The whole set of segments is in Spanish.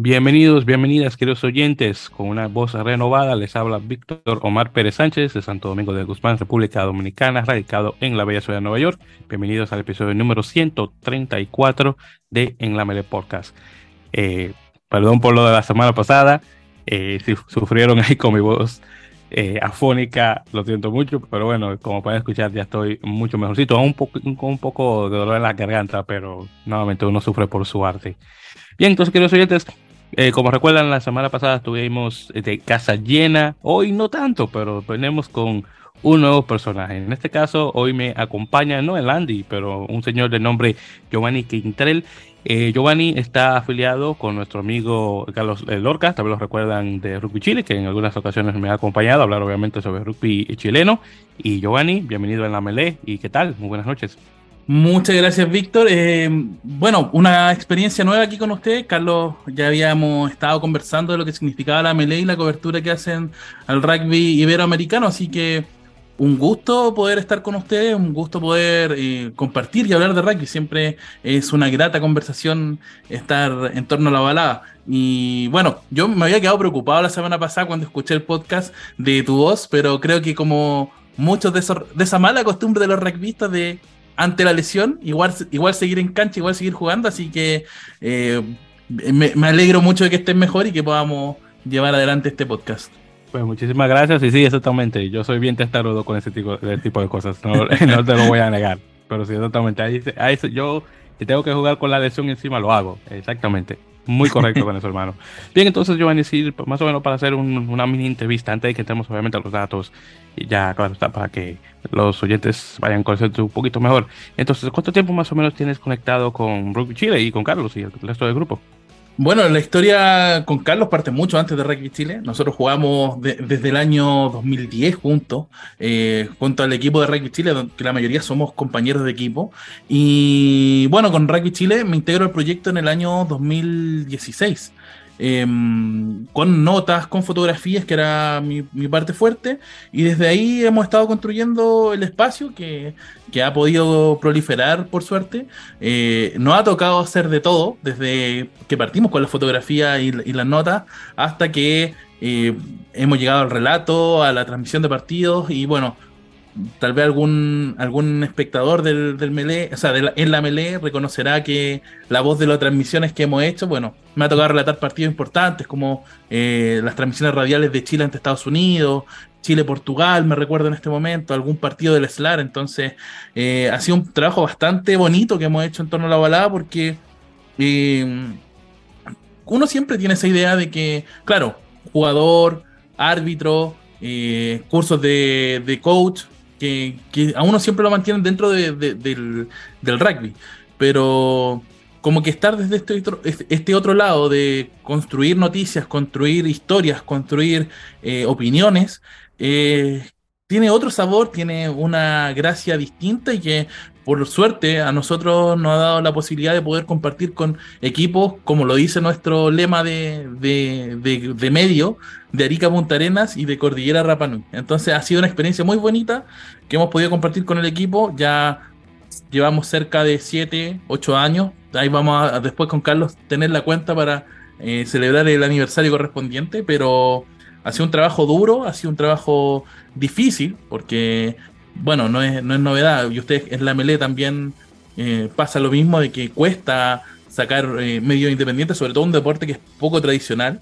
Bienvenidos, bienvenidas, queridos oyentes. Con una voz renovada les habla Víctor Omar Pérez Sánchez de Santo Domingo de Guzmán, República Dominicana, radicado en la bella ciudad de Nueva York. Bienvenidos al episodio número 134 de En la Mele Podcast. Eh, perdón por lo de la semana pasada, eh, si sufrieron ahí con mi voz eh, afónica, lo siento mucho, pero bueno, como pueden escuchar ya estoy mucho mejorcito, un poco, un poco de dolor en la garganta, pero nuevamente uno sufre por su arte. Bien, entonces queridos oyentes, eh, como recuerdan, la semana pasada estuvimos de casa llena. Hoy no tanto, pero venimos con un nuevo personaje. En este caso, hoy me acompaña, no el Andy, pero un señor de nombre Giovanni Quintrell. Eh, Giovanni está afiliado con nuestro amigo Carlos Lorca, también lo recuerdan de Rugby Chile, que en algunas ocasiones me ha acompañado a hablar obviamente sobre rugby chileno. Y Giovanni, bienvenido en la Melé. ¿Y qué tal? Muy buenas noches. Muchas gracias, Víctor. Eh, bueno, una experiencia nueva aquí con usted. Carlos, ya habíamos estado conversando de lo que significaba la melee y la cobertura que hacen al rugby iberoamericano, así que un gusto poder estar con ustedes, un gusto poder eh, compartir y hablar de rugby. Siempre es una grata conversación estar en torno a la balada. Y bueno, yo me había quedado preocupado la semana pasada cuando escuché el podcast de tu voz, pero creo que como muchos de, esos, de esa mala costumbre de los rugbyistas de ante la lesión, igual, igual seguir en cancha, igual seguir jugando, así que eh, me, alegro mucho de que estén mejor y que podamos llevar adelante este podcast. Pues muchísimas gracias y sí, exactamente, yo soy bien testarudo con ese tipo, de, tipo de cosas, no, te lo voy a negar, pero sí, exactamente, ahí, ahí, yo si tengo que jugar con la lesión encima lo hago, exactamente. Muy correcto con eso, hermano. Bien, entonces yo voy a decir, más o menos para hacer una mini entrevista, antes de que entremos obviamente a los datos, y ya, claro, está para que los oyentes vayan conociendo un poquito mejor. Entonces, ¿cuánto tiempo más o menos tienes conectado con Rugby Chile y con Carlos y el resto del grupo? Bueno, la historia con Carlos parte mucho antes de Rugby Chile. Nosotros jugamos desde el año 2010 juntos, eh, junto al equipo de Rugby Chile, que la mayoría somos compañeros de equipo. Y bueno, con Rugby Chile me integro al proyecto en el año 2016. Em, con notas, con fotografías, que era mi, parte fuerte, y desde ahí hemos estado construyendo el espacio que, ha podido proliferar, por suerte. Eh, nos ha tocado hacer de todo, desde que partimos con la fotografía y, las notas, hasta que eh, hemos llegado al relato, a la transmisión de partidos, y bueno, tal vez algún, algún espectador del, del Melee, o sea, en la Melee reconocerá que la voz de las transmisiones que hemos hecho, bueno, me ha tocado relatar partidos importantes como eh, las transmisiones radiales de Chile ante Estados Unidos, Chile-Portugal, me recuerdo en este momento, algún partido del SLAR, entonces eh, ha sido un trabajo bastante bonito que hemos hecho en torno a la balada porque eh, uno siempre tiene esa idea de que, claro, jugador, árbitro, cursos de, de coach, que, a uno siempre lo mantienen dentro del, rugby, pero como que estar desde este otro, este otro lado de construir noticias, construir historias, construir eh, opiniones, eh, tiene otro sabor, tiene una gracia distinta y que por suerte a nosotros nos ha dado la posibilidad de poder compartir con equipos, como lo dice nuestro lema de, de, medio, de Arica Punta Arenas y de Cordillera Rapanui. Entonces ha sido una experiencia muy bonita que hemos podido compartir con el equipo. Ya llevamos cerca de 7, 8 años. Ahí vamos a después con Carlos tener la cuenta para eh, celebrar el aniversario correspondiente, pero ha sido un trabajo duro, ha sido un trabajo difícil, porque bueno, no es, no es novedad. Y ustedes en la Melé también eh, pasa lo mismo de que cuesta sacar eh, medios independientes, sobre todo un deporte que es poco tradicional.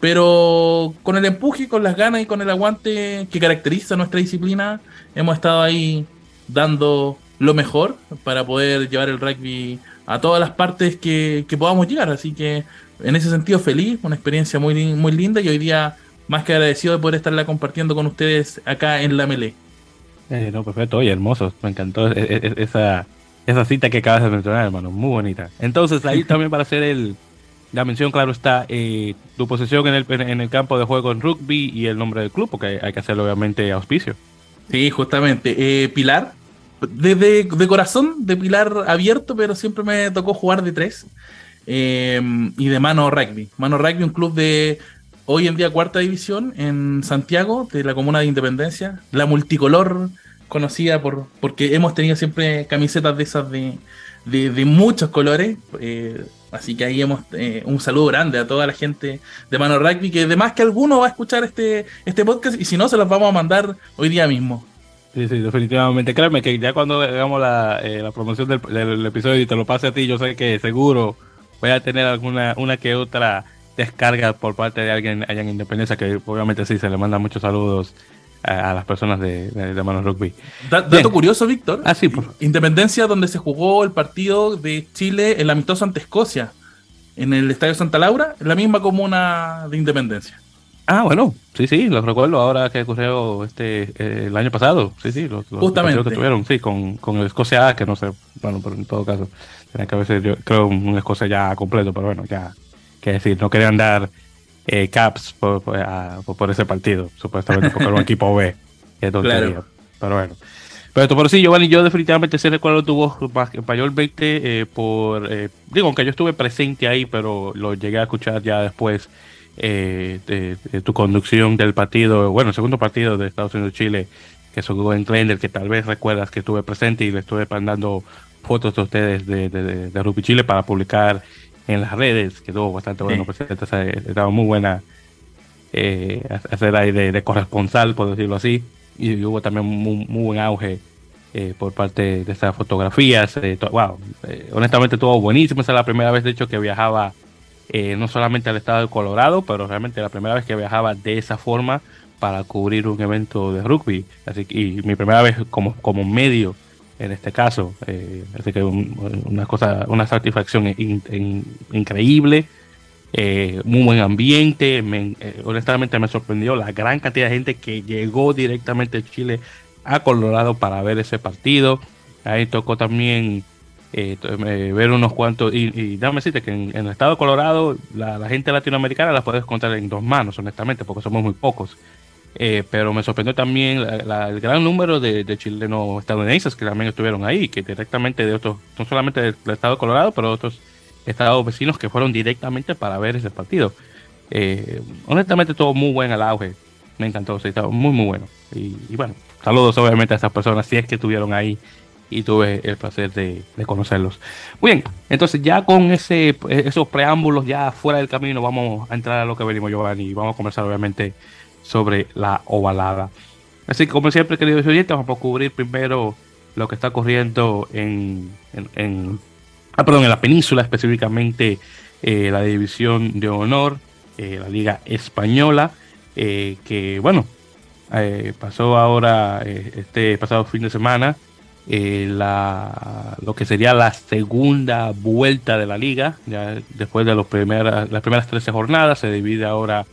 Pero con el empuje, con las ganas y con el aguante que caracteriza nuestra disciplina, hemos estado ahí dando lo mejor para poder llevar el rugby a todas las partes que, podamos llegar. Así que en ese sentido feliz, una experiencia muy, muy linda y hoy día más que agradecido de poder estarla compartiendo con ustedes acá en la Melé. Eh, no, perfecto, oye, hermoso, me encantó e, e, e, esa, esa cita que acabas de mencionar, hermano, muy bonita. Entonces, ahí también para hacer el, la mención, claro está, eh, tu posición en el, en el campo de juego en rugby y el nombre del club, porque hay que hacerlo obviamente auspicio. Sí, justamente. Eh, Pilar, de, corazón, de Pilar abierto, pero siempre me tocó jugar de tres. y de mano rugby. Mano rugby, un club de hoy en día cuarta división en Santiago, de la Comuna de Independencia, la multicolor conocida por porque hemos tenido siempre camisetas de esas de, muchos colores, eh, Así que ahí hemos eh, un saludo grande a toda la gente de Mano Rugby, que además que alguno va a escuchar este, este podcast y si no, se los vamos a mandar hoy día mismo. Sí, sí, definitivamente. Créeme que ya cuando hagamos la, eh, la promoción del, del, episodio y te lo pase a ti, yo sé que seguro voy a tener alguna una que otra descarga por parte de alguien allá en Independencia, que obviamente sí, se le mandan muchos saludos a, a las personas de, de, de Manos Rugby. Da, dato curioso, Víctor. Ah, sí, por... Independencia, donde se jugó el partido de Chile, el amistoso ante Escocia, en el Estadio Santa Laura, la misma comuna de Independencia. Ah, bueno, sí, sí, lo recuerdo ahora que ocurrió este eh, el año pasado. Sí, sí, los, los Justamente. que tuvieron, sí, con, con el Escocia que no sé, bueno, pero en todo caso, tenía que haber creo, un Escocia ya completo, pero bueno, ya, que decir, no querían dar eh, caps por, por, a, por, ese partido, supuestamente porque era un equipo B. Que claro. Pero bueno. Pero, pero sí, Giovanni, yo definitivamente sé recuerdo tu voz mayormente eh, por. Eh, digo, aunque yo estuve presente ahí, pero lo llegué a escuchar ya después eh, de, de, tu conducción del partido, bueno, el segundo partido de Estados Unidos-Chile, que se jugó en Glendale, que tal vez recuerdas que estuve presente y le estuve mandando fotos de ustedes de, de, de Rugby Chile para publicar en las redes, quedó bastante bueno, sí. presente, o sea, estaba muy buena eh, hacer ahí de, de, corresponsal, por decirlo así, y hubo también muy, muy buen auge eh, por parte de estas fotografías. Eh, wow, honestamente estuvo buenísimo. Esa es la primera vez, de hecho, que viajaba no solamente al estado de Colorado, pero realmente la primera vez que viajaba de esa forma para cubrir un evento de rugby. Así que, y mi primera vez como, como medio en este caso. Eh, así que un, una cosa, una satisfacción in, in, increíble. Eh, muy buen ambiente. Eh, honestamente me sorprendió la gran cantidad de gente que llegó directamente de Chile a Colorado para ver ese partido. Ahí tocó también eh, ver unos cuantos. Y, y dame decirte que en, el estado de Colorado, la, gente latinoamericana la puedes contar en dos manos, honestamente, porque somos muy pocos. Eh, pero me sorprendió también el gran número de, de, chilenos estadounidenses que también estuvieron ahí, que directamente de otros, no solamente del, estado de Colorado, pero de otros estados vecinos que fueron directamente para ver ese partido. Eh, honestamente, todo muy buen al auge. Me encantó, sí, estaba muy, muy bueno. Y, y, bueno, saludos obviamente a esas personas, si es que estuvieron ahí y tuve el placer de, de conocerlos. Muy bien, entonces ya con ese, esos preámbulos ya fuera del camino, vamos a entrar a lo que venimos, Giovanni, y vamos a conversar obviamente sobre la ovalada. Así que, como siempre, queridos oyentes, vamos a cubrir primero lo que está ocurriendo en, en, en ah, perdón, en la península, específicamente eh, la división de honor, eh, la Liga Española, eh, que bueno, eh, pasó ahora este pasado fin de semana. La, lo que sería la segunda vuelta de la liga, ya después de los primeras, las primeras 13 jornadas, se divide ahora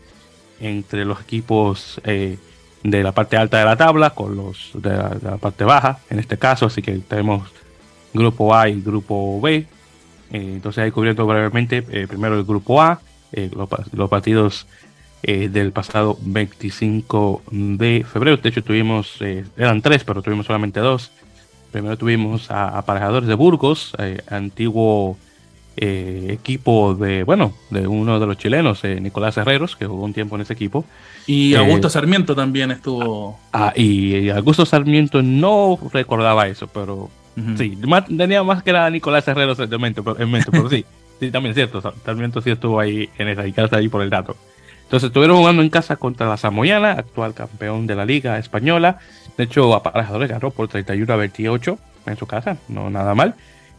entre los equipos eh, de la parte alta de la tabla con los de la, parte baja, en este caso, así que tenemos grupo A y grupo B. Eh, entonces ahí cubriendo brevemente eh, primero el grupo A, los, partidos del pasado 25 de febrero. De hecho tuvimos, eran tres, pero tuvimos solamente dos. Primero tuvimos a Aparejadores de Burgos, antiguo eh, equipo de, bueno, de uno de los chilenos, eh, Nicolás Herreros, que jugó un tiempo en ese equipo. Y Augusto eh, Sarmiento también estuvo. Ah, y, y, Augusto Sarmiento no recordaba eso, pero uh -huh. sí, más, tenía más que era Nicolás Herreros en mente, pero, en mente, pero sí, sí, también es cierto, Sarmiento sí estuvo ahí en esa casa ahí por el dato. Entonces estuvieron jugando en casa contra la Samoyana, actual campeón de la Liga Española. De hecho, Aparejadores ganó por 31 a 28 en su casa, no nada mal.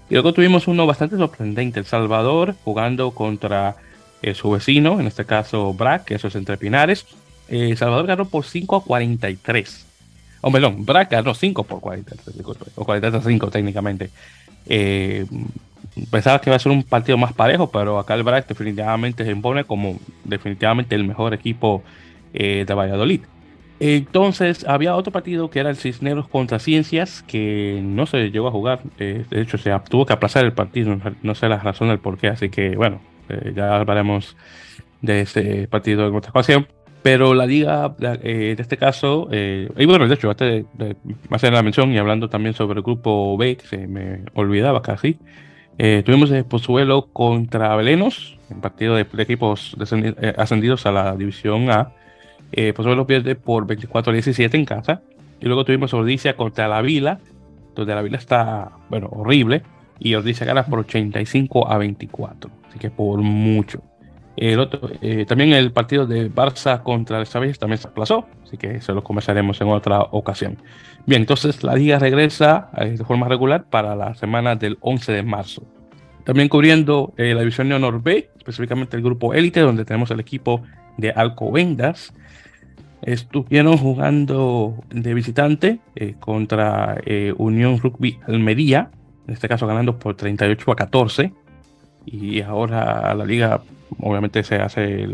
Y luego tuvimos uno bastante sorprendente, El Salvador, jugando contra eh, su vecino, en este caso Brac, que eso es entre Pinares. Eh, El Salvador ganó por 5 a 43. O oh, perdón, Brac ganó 5 por 43, disculpe, o 43 a 5 técnicamente. Eh, pensaba que iba a ser un partido más parejo, pero acá el Brac definitivamente se impone como definitivamente el mejor equipo eh, de Valladolid. Entonces había otro partido que era el Cisneros contra Ciencias que no se llegó a jugar. Eh, de hecho, se tuvo que aplazar el partido. No sé la razón del por qué. Así que bueno, eh, ya hablaremos de ese partido en otra ocasión. Pero la liga, eh, en este caso, y bueno, de hecho, antes de, hacer la mención y hablando también sobre el grupo B, que se me olvidaba casi, tuvimos el Pozuelo contra Belenos, un partido de, de equipos ascendidos a la División A eh, pues lo pierde por 24 a 17 en casa. Y luego tuvimos Odisea contra la Vila, donde la Vila está, bueno, horrible. y Ortiz gana por 85 a 24, así que por mucho. El otro, eh, también el partido de Barça contra el Sabes también se aplazó, así que eso lo conversaremos en otra ocasión. Bien, entonces la liga regresa eh, de forma regular para la semana del 11 de marzo. También cubriendo eh, la división de honor B, específicamente el grupo élite, donde tenemos el equipo de Alcobendas. Estuvieron jugando de visitante contra Unión Rugby Almería, en este caso ganando por 38 a 14. Y ahora la liga obviamente se hace,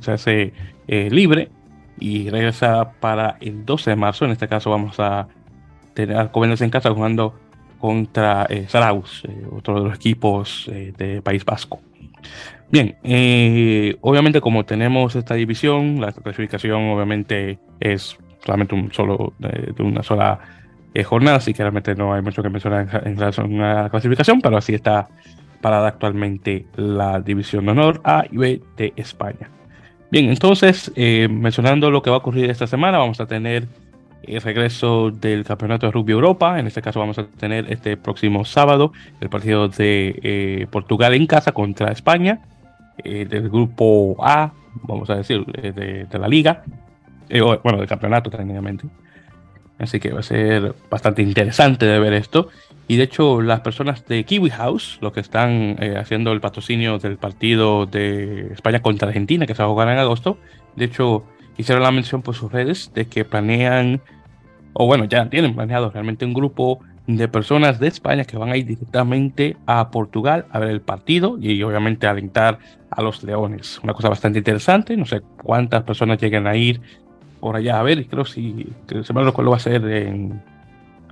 se hace eh, libre y regresa para el 12 de marzo. En este caso vamos a tener a en casa jugando contra eh, Zarauz, eh, otro de los equipos de País Vasco. Bien, obviamente como tenemos esta división, la clasificación obviamente es solamente un solo, de, una sola jornada, así que realmente no hay mucho que mencionar en, relación a la clasificación, pero así está parada actualmente la División de Honor A y B de España. Bien, entonces, eh, mencionando lo que va a ocurrir esta semana, vamos a tener el regreso del Campeonato de Rugby Europa. En este caso vamos a tener este próximo sábado el partido de eh, Portugal en casa contra España, eh, del grupo A, vamos a decir, de, de la liga, bueno, del campeonato técnicamente. Así que va a ser bastante interesante de ver esto. Y de hecho, las personas de Kiwi House, los que están eh, haciendo el patrocinio del partido de España contra Argentina, que se va a jugar en agosto, de hecho, hicieron la mención por sus redes de que planean, o bueno, ya tienen planeado realmente un grupo de personas de España que van a ir directamente a Portugal a ver el partido y obviamente alentar a los Leones. Una cosa bastante interesante, no sé cuántas personas lleguen a ir por allá a ver, creo si, se me lo va a hacer en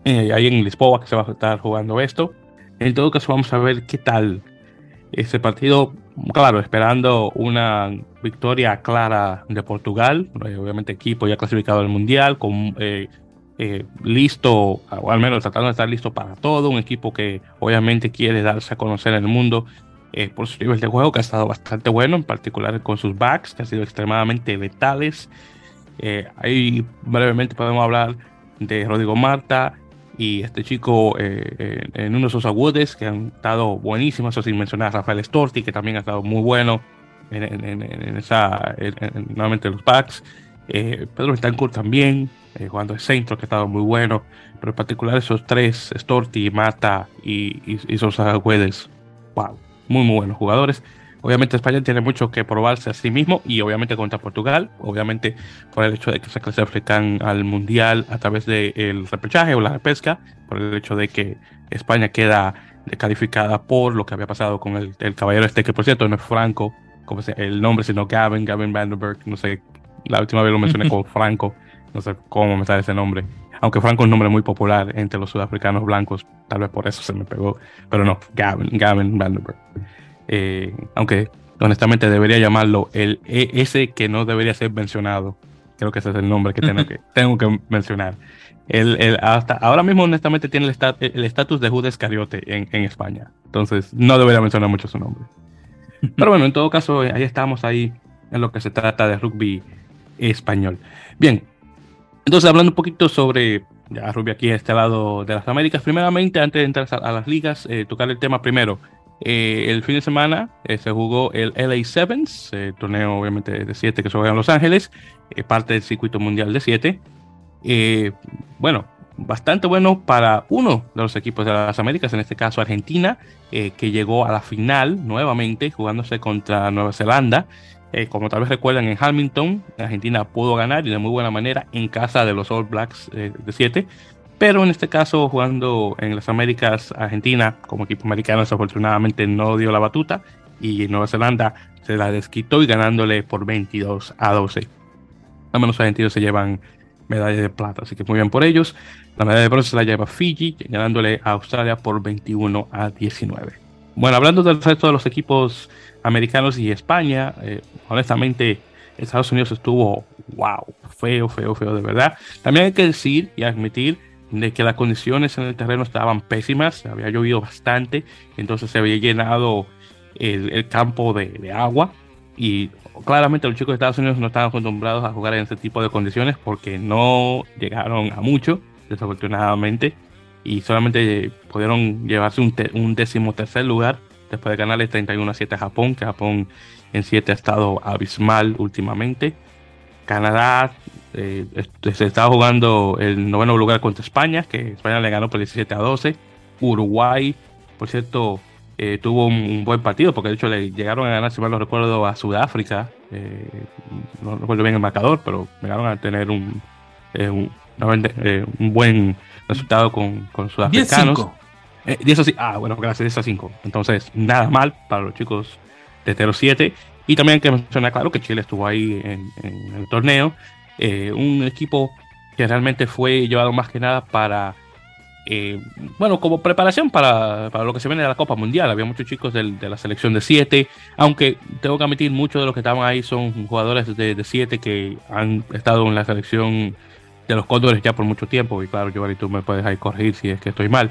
eh, ahí en Lisboa que se va a estar jugando esto. En todo caso, vamos a ver qué tal ese partido. Claro, esperando una victoria clara de Portugal, eh, obviamente equipo ya clasificado al Mundial, con, eh, listo, o al menos tratando de estar listo para todo, un equipo que obviamente quiere darse a conocer en el mundo por su nivel de juego, que ha estado bastante bueno, en particular con sus backs, que han sido extremadamente letales. ahí brevemente podemos hablar de Rodrigo Marta, y este chico eh, eh, en uno de esos agudes que han estado buenísimos, eso sin mencionar a Rafael Storti, que también ha estado muy bueno en, en, esa, nuevamente los packs. Eh, Pedro Betancourt también, jugando el centro, que ha estado muy bueno, pero en particular esos tres, Storti, Mata y, y, y Sosa Agüedes, wow, muy, muy buenos jugadores. Obviamente España tiene mucho que probarse a sí mismo y obviamente contra Portugal, obviamente por el hecho de que se clasifican al Mundial a través del repechaje o la repesca, por el hecho de que España queda descalificada por lo que había pasado con el, caballero este, que por cierto no es Franco, como se, el nombre, sino Gavin, Gavin Vandenberg, no sé, la última vez lo mencioné como Franco, no sé cómo me sale ese nombre. Aunque Franco es un nombre muy popular entre los sudafricanos blancos, tal vez por eso se me pegó, pero no, Gavin, Gavin Vandenberg. Eh, aunque honestamente debería llamarlo el e, ese que no debería ser mencionado. Creo que ese es el nombre que tengo que, tengo que mencionar. El, hasta ahora mismo, honestamente, tiene el estatus de Judas Cariote en, en, España. Entonces, no debería mencionar mucho su nombre. Pero bueno, en todo caso, ahí estamos ahí en lo que se trata de rugby español. Bien, entonces hablando un poquito sobre ya rugby aquí a este lado de las Américas, primeramente, antes de entrar a, las ligas, eh, tocar el tema primero eh, el fin de semana eh, se jugó el LA Sevens, eh, torneo obviamente de 7 que se juega en Los Ángeles, parte del circuito mundial de 7. bueno, bastante bueno para uno de los equipos de las Américas, en este caso Argentina, que llegó a la final nuevamente jugándose contra Nueva Zelanda. Como tal vez recuerdan, en Hamilton, Argentina pudo ganar y de muy buena manera en casa de los All Blacks de 7 pero en este caso jugando en las Américas, Argentina como equipo americano desafortunadamente no dio la batuta y Nueva Zelanda se la desquitó y ganándole por 22 a 12. Al menos argentinos se llevan medalla de plata, así que muy bien por ellos. La medalla de bronce se la lleva Fiji, ganándole a Australia por 21 a 19. Bueno, hablando del resto de los equipos americanos y España, eh, honestamente Estados Unidos estuvo, wow, feo, feo, feo de verdad. También hay que decir y admitir de que las condiciones en el terreno estaban pésimas, había llovido bastante, entonces se había llenado el, campo de, agua y claramente los chicos de Estados Unidos no estaban acostumbrados a jugar en ese tipo de condiciones porque no llegaron a mucho, desafortunadamente. Y solamente pudieron llevarse un, un décimo tercer lugar después de ganarle 31 a 7 a Japón, que Japón en 7 ha estado abismal últimamente. Canadá eh, se estaba jugando el noveno lugar contra España, que España le ganó por 17 a 12. Uruguay, por cierto, eh, tuvo un, buen partido, porque de hecho le llegaron a ganar, si mal no recuerdo, a Sudáfrica. Eh, no recuerdo bien el marcador, pero llegaron a tener un, un, buen resultado con, con sudafricanos. 10 10 ah, bueno, gracias, 10 a 5. Entonces, nada mal para los chicos de 07. Y también hay que mencionar, claro, que Chile estuvo ahí en, el torneo. Eh, un equipo que realmente fue llevado más que nada para, eh, bueno, como preparación para, para, lo que se viene de la Copa Mundial. Había muchos chicos de la selección de 7, aunque tengo que admitir, muchos de los que estaban ahí son jugadores de 7 que han estado en la selección de los Cóndores ya por mucho tiempo. Y claro, Giovanni, tú me puedes ahí corregir si es que estoy mal.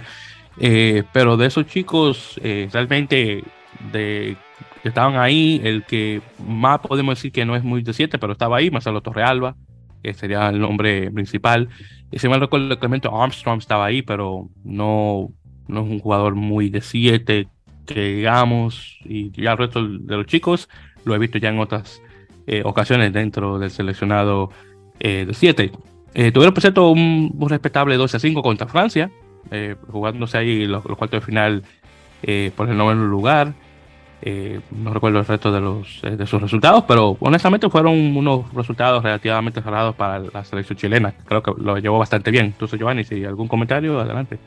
Eh, pero de esos chicos, realmente de estaban ahí. El que más podemos decir que no es muy de 7, pero estaba ahí, Marcelo Torrealba, que sería el nombre principal. Y si mal recuerdo, Clemente Armstrong estaba ahí, pero no, no es un jugador muy de 7, que digamos, y ya el resto de los chicos lo he visto ya en otras eh, ocasiones dentro del seleccionado eh, de 7. Eh, tuvieron, por cierto, un, respetable 12 a 5 contra Francia, jugándose ahí los, cuartos de final por el noveno lugar. Eh, no recuerdo el resto de, los, eh, de sus resultados, pero honestamente fueron unos resultados relativamente cerrados para la selección chilena. Creo que lo llevó bastante bien. Entonces, Giovanni, si algún comentario, adelante.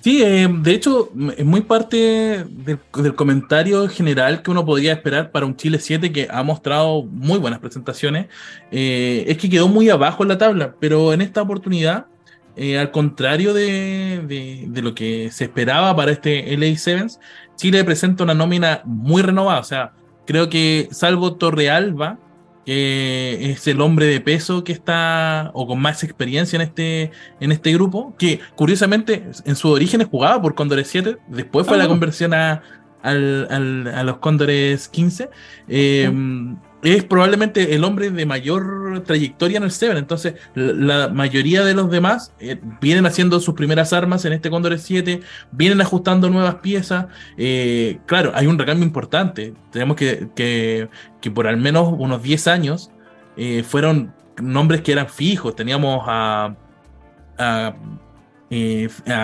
Sí, eh, de hecho, es muy parte del, comentario general que uno podría esperar para un Chile 7 que ha mostrado muy buenas presentaciones. es que quedó muy abajo en la tabla, pero en esta oportunidad, al contrario de, de, de, lo que se esperaba para este LA Sevens, Chile presenta una nómina muy renovada. O sea, creo que salvo Torrealba, que es el hombre de peso que está, o con más experiencia en este, en este grupo, que curiosamente en su origen jugaba por Cóndores 7, después fue ah, la conversión a, al, a los Cóndores 15 es probablemente el hombre de mayor trayectoria en el Seven. Entonces, la, mayoría de los demás eh, vienen haciendo sus primeras armas en este Condor 7, vienen ajustando nuevas piezas. Eh, claro, hay un recambio importante. Tenemos que, que, por al menos unos 10 años eh, fueron nombres que eran fijos. Teníamos a, a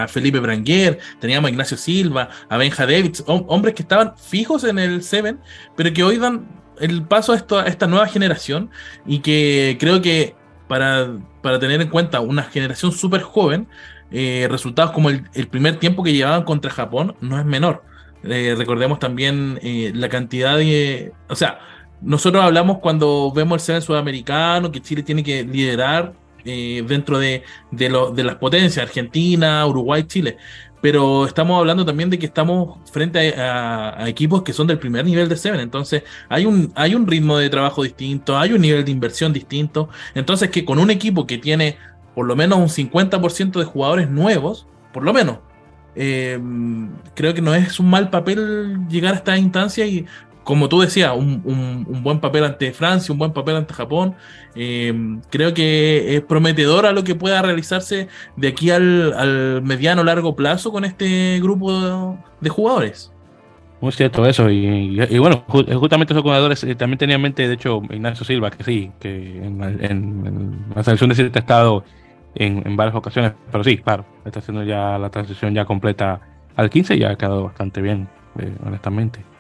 Felipe Branguer, teníamos a Ignacio Silva, a Benja Davids, hombres que estaban fijos en el Seven, pero que hoy dan el paso a, esta nueva generación y que creo que para, para tener en cuenta una generación súper joven, eh, resultados como el, primer tiempo que llevaban contra Japón no es menor. Eh, recordemos también eh, la cantidad de... O sea, nosotros hablamos cuando vemos el Seven sudamericano, que Chile tiene que liderar dentro de, de, de, las potencias, Argentina, Uruguay, Chile pero estamos hablando también de que estamos frente a, equipos que son del primer nivel de Seven, entonces hay un, hay un ritmo de trabajo distinto, hay un nivel de inversión distinto, entonces que con un equipo que tiene por lo menos un 50% de jugadores nuevos, por lo menos, eh, creo que no es un mal papel llegar a esta instancia y como tú decías, un, buen papel ante Francia, un buen papel ante Japón. Eh, creo que es prometedor a lo que pueda realizarse de aquí al, mediano largo plazo con este grupo de, jugadores. Muy cierto eso, y, bueno, justamente esos jugadores eh, también tenía en mente, de hecho, Ignacio Silva, que sí, que en, la selección de siete ha estado en, varias ocasiones, pero sí, claro, está haciendo ya la transición ya completa al 15 y ha quedado bastante bien, eh, honestamente.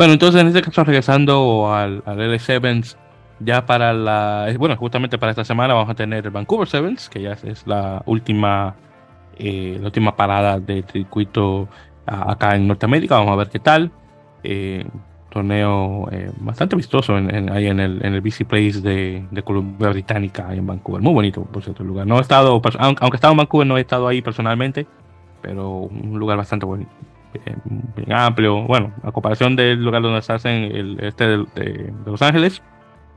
Bueno, entonces en este caso, regresando al, al L7, ya para la. Bueno, justamente para esta semana vamos a tener el Vancouver Sevens, que ya es la última, eh, la última parada de circuito acá en Norteamérica. Vamos a ver qué tal. Eh, torneo eh, bastante vistoso en, ahí en el, en el BC Place de, de, Columbia Británica, en Vancouver. Muy bonito, por cierto, el lugar. No he estado, aunque he estado en Vancouver, no he estado ahí personalmente, pero un lugar bastante bonito bien, amplio. Bueno, a comparación del lugar donde se hacen el este de, Los Ángeles,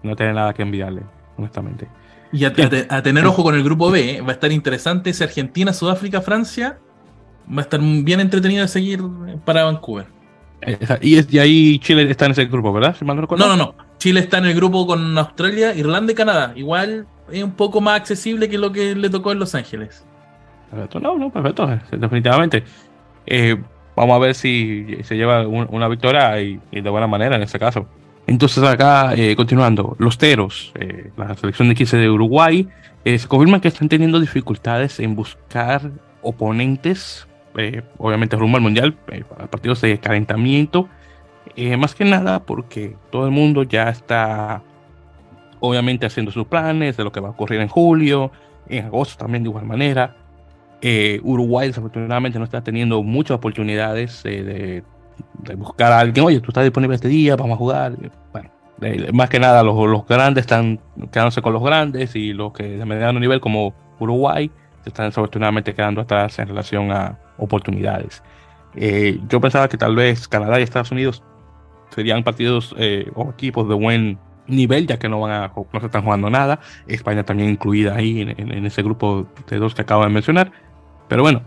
no tiene nada que enviarle, honestamente. Y a, tener ojo con el grupo B, ¿eh? va a estar interesante ese Argentina, Sudáfrica, Francia. Va a estar bien entretenido de seguir para Vancouver. Y, ahí Chile está en ese grupo, ¿verdad? no, no, no. Chile está en el grupo con Australia, Irlanda y Canadá. Igual es un poco más accesible que lo que le tocó en Los Ángeles. Perfecto, no, no, perfecto, definitivamente. Eh, vamos a ver si se lleva una victoria y, de buena manera en este caso. Entonces acá, eh, continuando, los Teros, eh, la selección de 15 de Uruguay, se confirman que están teniendo dificultades en buscar oponentes, obviamente rumbo al Mundial, para partidos de calentamiento, más que nada porque todo el mundo ya está obviamente haciendo sus planes de lo que va a ocurrir en julio, en agosto también de igual manera. Eh, Uruguay desafortunadamente no está teniendo muchas oportunidades de, buscar a alguien, oye, tú estás disponible este día, vamos a jugar. Bueno, más que nada los, los, grandes están quedándose con los grandes y los que de mediano nivel como Uruguay se están desafortunadamente quedando atrás en relación a oportunidades. Eh, yo pensaba que tal vez Canadá y Estados Unidos serían partidos eh, o equipos de buen nivel, ya que no van a, no se están jugando nada. España también incluida ahí en, ese grupo de dos que acabo de mencionar. Pero bueno,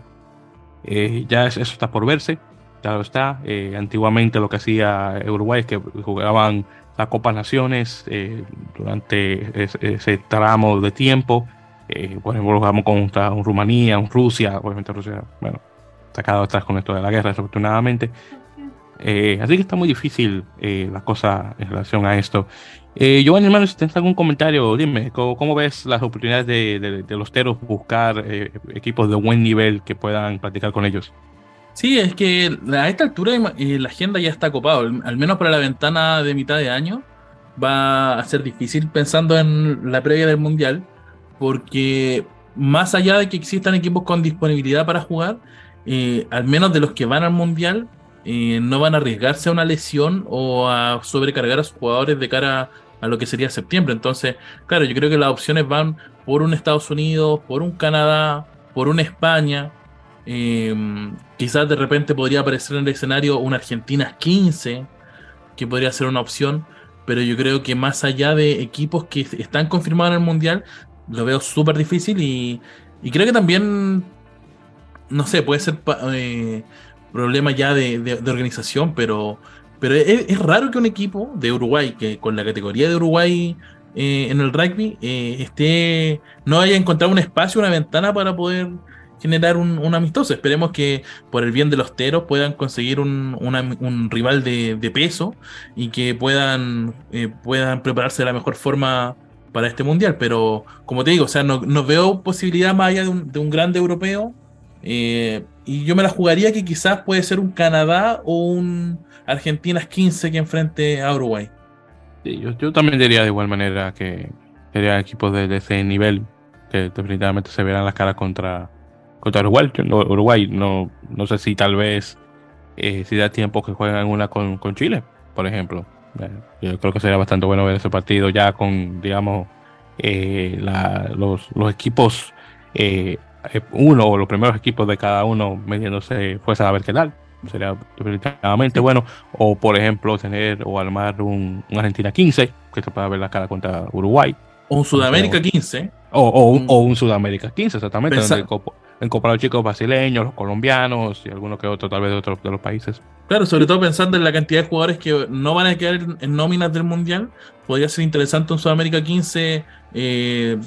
eh, ya eso está por verse. Claro está. Eh, antiguamente lo que hacía Uruguay es que jugaban la Copa Naciones eh, durante ese, tramo de tiempo. por ejemplo, jugamos contra un Rumanía, un Rusia, obviamente Rusia, bueno, quedado atrás con esto de la guerra, desafortunadamente. así que está muy difícil la cosa en relación a esto. Eh, Giovanni, hermano, si tienes algún comentario, dime, ¿cómo, ves las oportunidades de, los teros buscar eh, equipos de buen nivel que puedan practicar con ellos? Sí, es que a esta altura eh, la agenda ya está copado, al menos para la ventana de mitad de año va a ser difícil pensando en la previa del Mundial, porque más allá de que existan equipos con disponibilidad para jugar, eh, al menos de los que van al Mundial, no van a arriesgarse a una lesión o a sobrecargar a sus jugadores de cara lo que sería septiembre. Entonces, claro, yo creo que las opciones van por un Estados Unidos, por un Canadá, por una España. Em, quizás de repente podría aparecer en el escenario una Argentina 15, que podría ser una opción. Pero yo creo que más allá de equipos que están confirmados en el Mundial, lo veo súper difícil y, creo que también, no sé, puede ser eh, problema ya de organización, pero pero es, raro que un equipo de Uruguay, que con la categoría de Uruguay eh, en el rugby, eh, esté, no haya encontrado un espacio, una ventana para poder generar un, amistoso. Esperemos que por el bien de los teros puedan conseguir un, rival de, peso y que puedan, eh, puedan prepararse de la mejor forma para este mundial. Pero como te digo, o sea, no, veo posibilidad más allá de un, de un grande europeo. y yo me la jugaría que quizás puede ser un Canadá o un, Argentina es 15 que enfrente a Uruguay. Yo, también diría de igual manera que sería equipos de, ese nivel que definitivamente se verán las caras contra, contra Uruguay. Uruguay no, no sé si tal vez eh, si da tiempo que jueguen una con, Chile, por ejemplo. Eh, yo creo que sería bastante bueno ver ese partido ya con, digamos, eh, los, los, equipos, uno o los primeros equipos de cada uno metiéndose fuese a ver qué tal sería definitivamente bueno. O por ejemplo, tener o armar un, Argentina 15, que se pueda ver la cara contra Uruguay. O un Sudamérica 15. O, un, Sudamérica 15, exactamente. en Copa los chicos brasileños, los colombianos y algunos que otros, tal vez de otros de los países. Claro, sobre todo pensando en la cantidad de jugadores que no van a quedar en, nóminas del Mundial, podría ser interesante un Sudamérica 15 eh,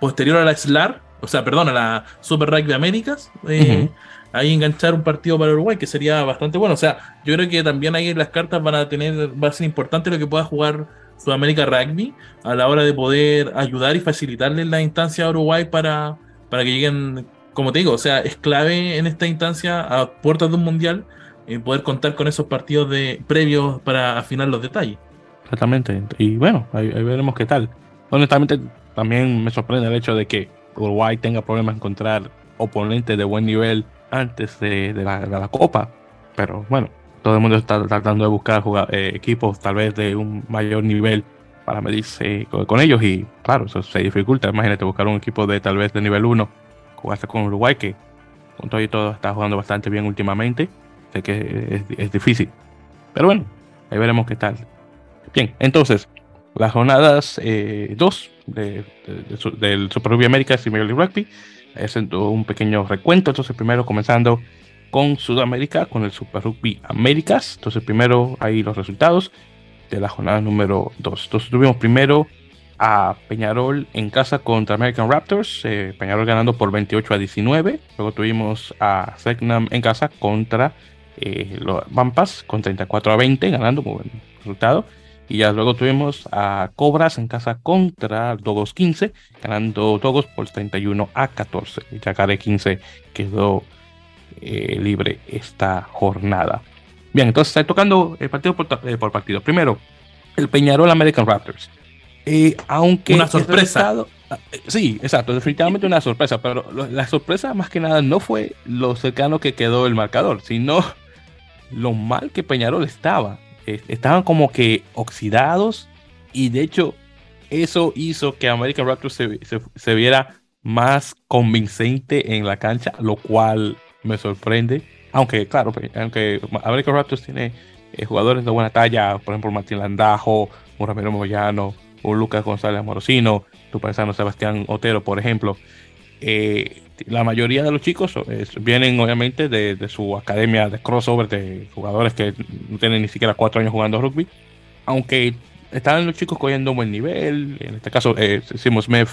posterior a la SLAR, o sea, perdón, a la Super Rugby de Américas. Eh, ahí enganchar un partido para Uruguay, que sería bastante bueno. O sea, yo creo que también ahí las cartas van a tener, va a ser importante lo que pueda jugar Sudamérica Rugby a la hora de poder ayudar y facilitarle la instancia a Uruguay para, para que lleguen, como te digo, o sea, es clave en esta instancia a puertas de un mundial eh, poder contar con esos partidos de previos para afinar los detalles. Exactamente, y bueno, ahí, ahí veremos qué tal. Honestamente, también me sorprende el hecho de que Uruguay tenga problemas en encontrar oponentes de buen nivel antes de, la, Copa. Pero bueno, todo el mundo está tratando de buscar eh, equipos tal vez de un mayor nivel para medirse con, ellos y claro, eso se dificulta. Imagínate buscar un equipo de tal vez de nivel 1, jugarse con Uruguay que con todo y todo está jugando bastante bien últimamente. Sé que es, difícil. Pero bueno, ahí veremos qué tal. Bien, entonces, las jornadas 2 eh, del Super Rugby América y Major League Rugby haciendo un pequeño recuento. Entonces, primero comenzando con Sudamérica, con el Super Rugby Américas. Entonces, primero ahí los resultados de la jornada número 2. Entonces, tuvimos primero a Peñarol en casa contra American Raptors, eh, Peñarol ganando por 28 a 19. Luego tuvimos a Segnam en casa contra eh, los Vampas con 34 a 20, ganando muy buen resultado. Y ya luego tuvimos a Cobras en casa contra Dogos 15, ganando Dogos por 31 a 14. Y Yacaré 15 quedó eh, libre esta jornada. Bien, entonces está tocando el partido por, eh, por partido. Primero, el Peñarol American Raptors. Eh, aunque una sorpresa. Ah, sí, exacto, definitivamente una sorpresa, pero la sorpresa más que nada no fue lo cercano que quedó el marcador, sino lo mal que Peñarol estaba. Estaban como que oxidados y de hecho eso hizo que American Raptors se, se viera más convincente en la cancha, lo cual me sorprende. Aunque, claro, pues, aunque American Raptors tiene eh, jugadores de buena talla, por ejemplo, Martín Landajo, un Ramiro Moyano, un Lucas González Morosino, tu paisano Sebastián Otero, por ejemplo. Eh, la mayoría de los chicos vienen obviamente de, su academia de crossover de jugadores que no tienen ni siquiera cuatro años jugando rugby, aunque estaban los chicos cogiendo un buen nivel, en este caso eh, Smith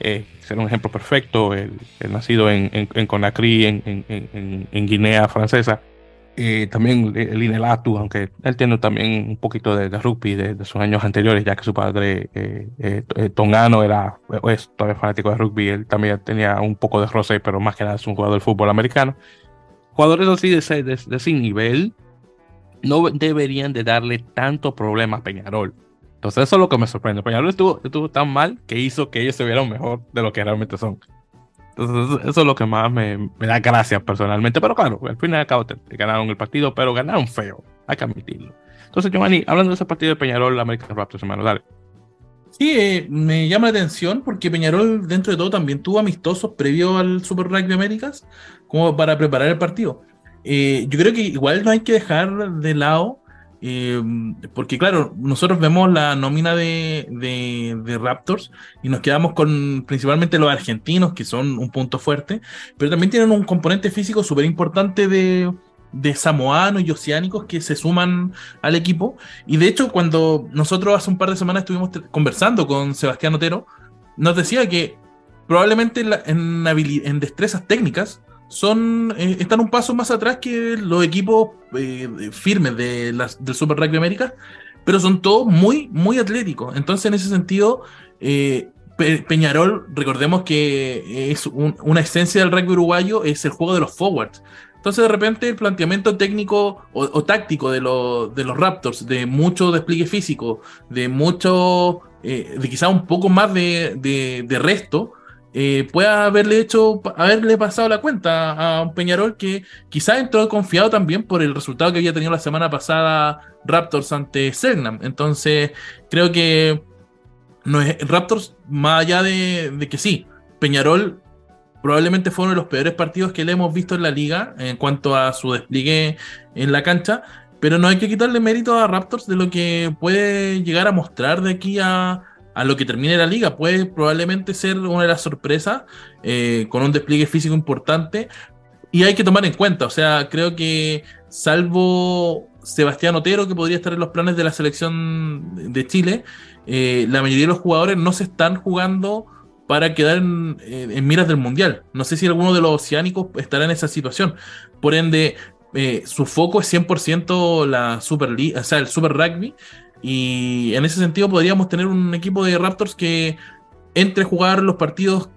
eh, ser un ejemplo perfecto, el, nacido en, en, Conakry, en, Guinea Francesa. Eh, también el Inelatu, aunque él tiene también un poquito de, rugby de, sus años anteriores, ya que su padre eh, eh, eh tongano era es todavía fanático de rugby, él también tenía un poco de roce, pero más que nada es un jugador del fútbol americano. Jugadores así de de, de ese nivel no deberían de darle tanto problema a Peñarol entonces eso es lo que me sorprende. Peñarol estuvo, estuvo tan mal que hizo que ellos se vieran mejor de lo que realmente son. Entonces eso, es lo que más me, da gracia personalmente. Pero claro, al final y ganaron el partido, pero ganaron feo. Hay que admitirlo. Entonces, Giovanni, hablando de ese partido de Peñarol, American Raptors, hermano, dale. Sí, eh, me llama la atención porque Peñarol, dentro de todo, también tuvo amistosos previo al Super Rugby Américas, como para preparar el partido. Eh, yo creo que igual no hay que dejar de lado eh, porque claro, nosotros vemos la nómina de, de, Raptors y nos quedamos con principalmente los argentinos, que son un punto fuerte, pero también tienen un componente físico súper importante de, de samoanos y oceánicos que se suman al equipo. Y de hecho, cuando nosotros hace un par de semanas estuvimos conversando con Sebastián Otero, nos decía que probablemente en, en destrezas técnicas, son eh, están un paso más atrás que los equipos eh, firmes de las, del Super Rugby América, pero son todos muy, muy atléticos. Entonces, en ese sentido, eh, Peñarol, recordemos que es una esencia del rugby uruguayo, es el juego de los forwards. Entonces, de repente, el planteamiento técnico o, táctico de, de, los Raptors, de mucho despliegue físico, de mucho, de quizá un poco más de, de, de resto, eh, pueda haberle hecho, haberle pasado la cuenta a un Peñarol que quizás entró confiado también por el resultado que había tenido la semana pasada Raptors ante Selnam. Entonces, creo que no es, Raptors, más allá de, que sí, Peñarol probablemente fue uno de los peores partidos que le hemos visto en la liga en cuanto a su despliegue en la cancha, pero no hay que quitarle mérito a Raptors de lo que puede llegar a mostrar de aquí a, a lo que termine la liga. Puede probablemente ser una de las sorpresas eh, con un despliegue físico importante. Y hay que tomar en cuenta, o sea, creo que salvo Sebastián Otero, que podría estar en los planes de la selección de Chile, eh, la mayoría de los jugadores no se están jugando para quedar en, eh, miras del Mundial. No sé si alguno de los oceánicos estará en esa situación. Por ende, su foco es 100% la Super o sea, el Super Rugby, y en ese sentido podríamos tener un equipo de Raptors que entre jugar los partidos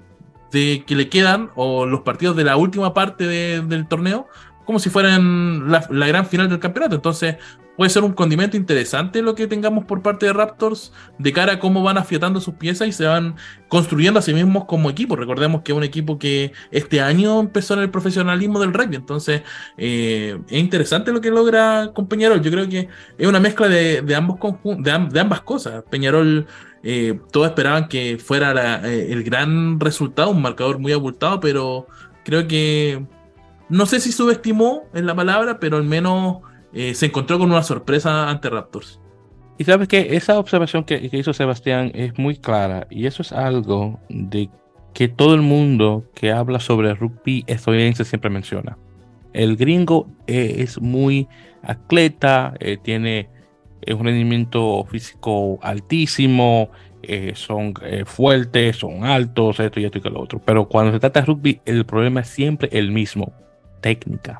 de, que le quedan o los partidos de la última parte del torneo como si fueran la, gran final del campeonato. Entonces puede ser un condimento interesante lo que tengamos por parte de Raptors de cara a cómo van afiatando sus piezas y se van construyendo a sí mismos como equipo. Recordemos que es un equipo que este año empezó en el profesionalismo del rugby. Entonces eh, es interesante lo que logra con Peñarol. Yo creo que es una mezcla de, ambos de, ambas cosas. Peñarol... Eh, todos esperaban que fuera eh, el gran resultado, un marcador muy abultado, pero creo que no sé si subestimó en la palabra, pero al menos eh, se encontró con una sorpresa ante Raptors. Y sabes que esa observación que, hizo Sebastián es muy clara y eso es algo de que todo el mundo que habla sobre rugby estadounidense siempre menciona. El gringo eh, es muy atleta, eh, tiene un rendimiento físico altísimo, son fuertes, son altos, esto y esto y lo otro. Pero cuando se trata de rugby, el problema es siempre el mismo, técnica.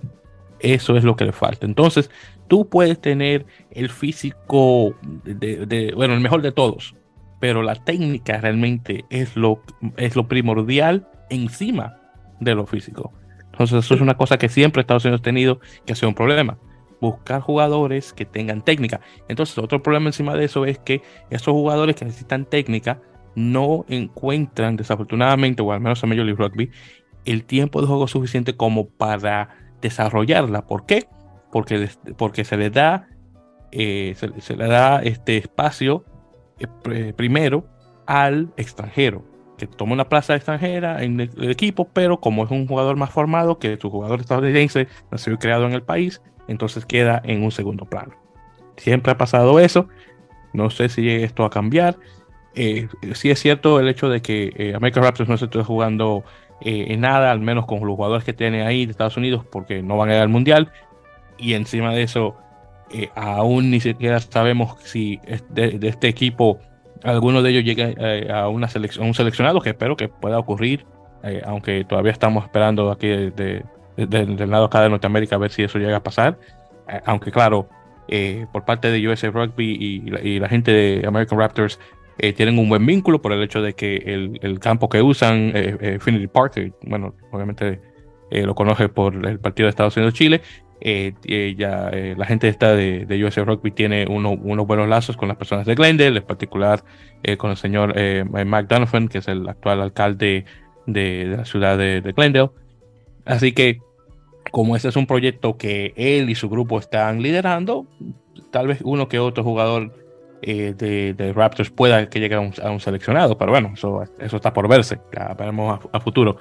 Eso es lo que le falta. Entonces, tú puedes tener el físico, de, bueno, el mejor de todos, pero la técnica realmente es lo, es lo primordial encima de lo físico. Entonces, eso es una cosa que siempre Estados Unidos ha tenido que ser un problema buscar jugadores que tengan técnica. Entonces, otro problema encima de eso es que esos jugadores que necesitan técnica no encuentran, desafortunadamente, o al menos en Major League Rugby, el tiempo de juego suficiente como para desarrollarla. ¿Por qué? Porque, porque se le da, eh, se, le da este espacio eh, primero al extranjero, que toma una plaza extranjera en el, equipo, pero como es un jugador más formado que su jugador estadounidense, nacido y creado en el país, entonces queda en un segundo plano. Siempre ha pasado eso, no sé si esto a cambiar. Eh, sí es cierto el hecho de que eh, American Raptors no se esté jugando eh, en nada, al menos con los jugadores que tiene ahí de Estados Unidos, porque no van a ir al Mundial. Y encima de eso, eh, aún ni siquiera sabemos si de, este equipo alguno de ellos llegue a, una selección, un seleccionado, que espero que pueda ocurrir, aunque todavía estamos esperando aquí de, del, lado acá de Norteamérica a ver si eso llega a pasar. Eh, aunque claro, eh, por parte de USA Rugby y, la, gente de American Raptors eh, tienen un buen vínculo por el hecho de que el, campo que usan, Infinity Park, bueno, obviamente lo conoce por el partido de Estados Unidos-Chile, ya la gente esta de, de USA Rugby tiene unos buenos lazos con las personas de Glendale, en particular con el señor Mike Donovan, que es el actual alcalde de, la ciudad de, de Glendale. Así que, como este es un proyecto que él y su grupo están liderando, tal vez uno que otro jugador eh, de, Raptors pueda que llegue a un, seleccionado, pero bueno, eso, eso está por verse, ya veremos a, futuro.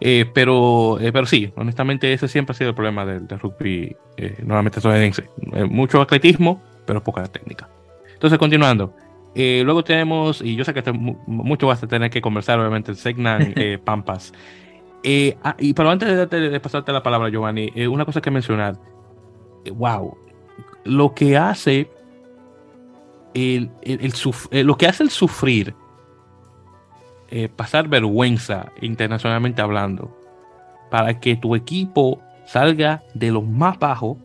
Eh, pero, eh, pero sí, honestamente ese siempre ha sido el problema del, rugby nuevamente estadounidense. mucho atletismo, pero poca técnica. Entonces, continuando. luego tenemos, y yo sé que mucho vas a tener que conversar, obviamente, el Segnan Pampas. Eh, ah, y pero antes de, pasarte la palabra, Giovanni, eh, una cosa que mencionar. Eh, wow. Lo que hace el, lo que hace el sufrir, pasar vergüenza internacionalmente hablando, para que tu equipo salga de lo más bajo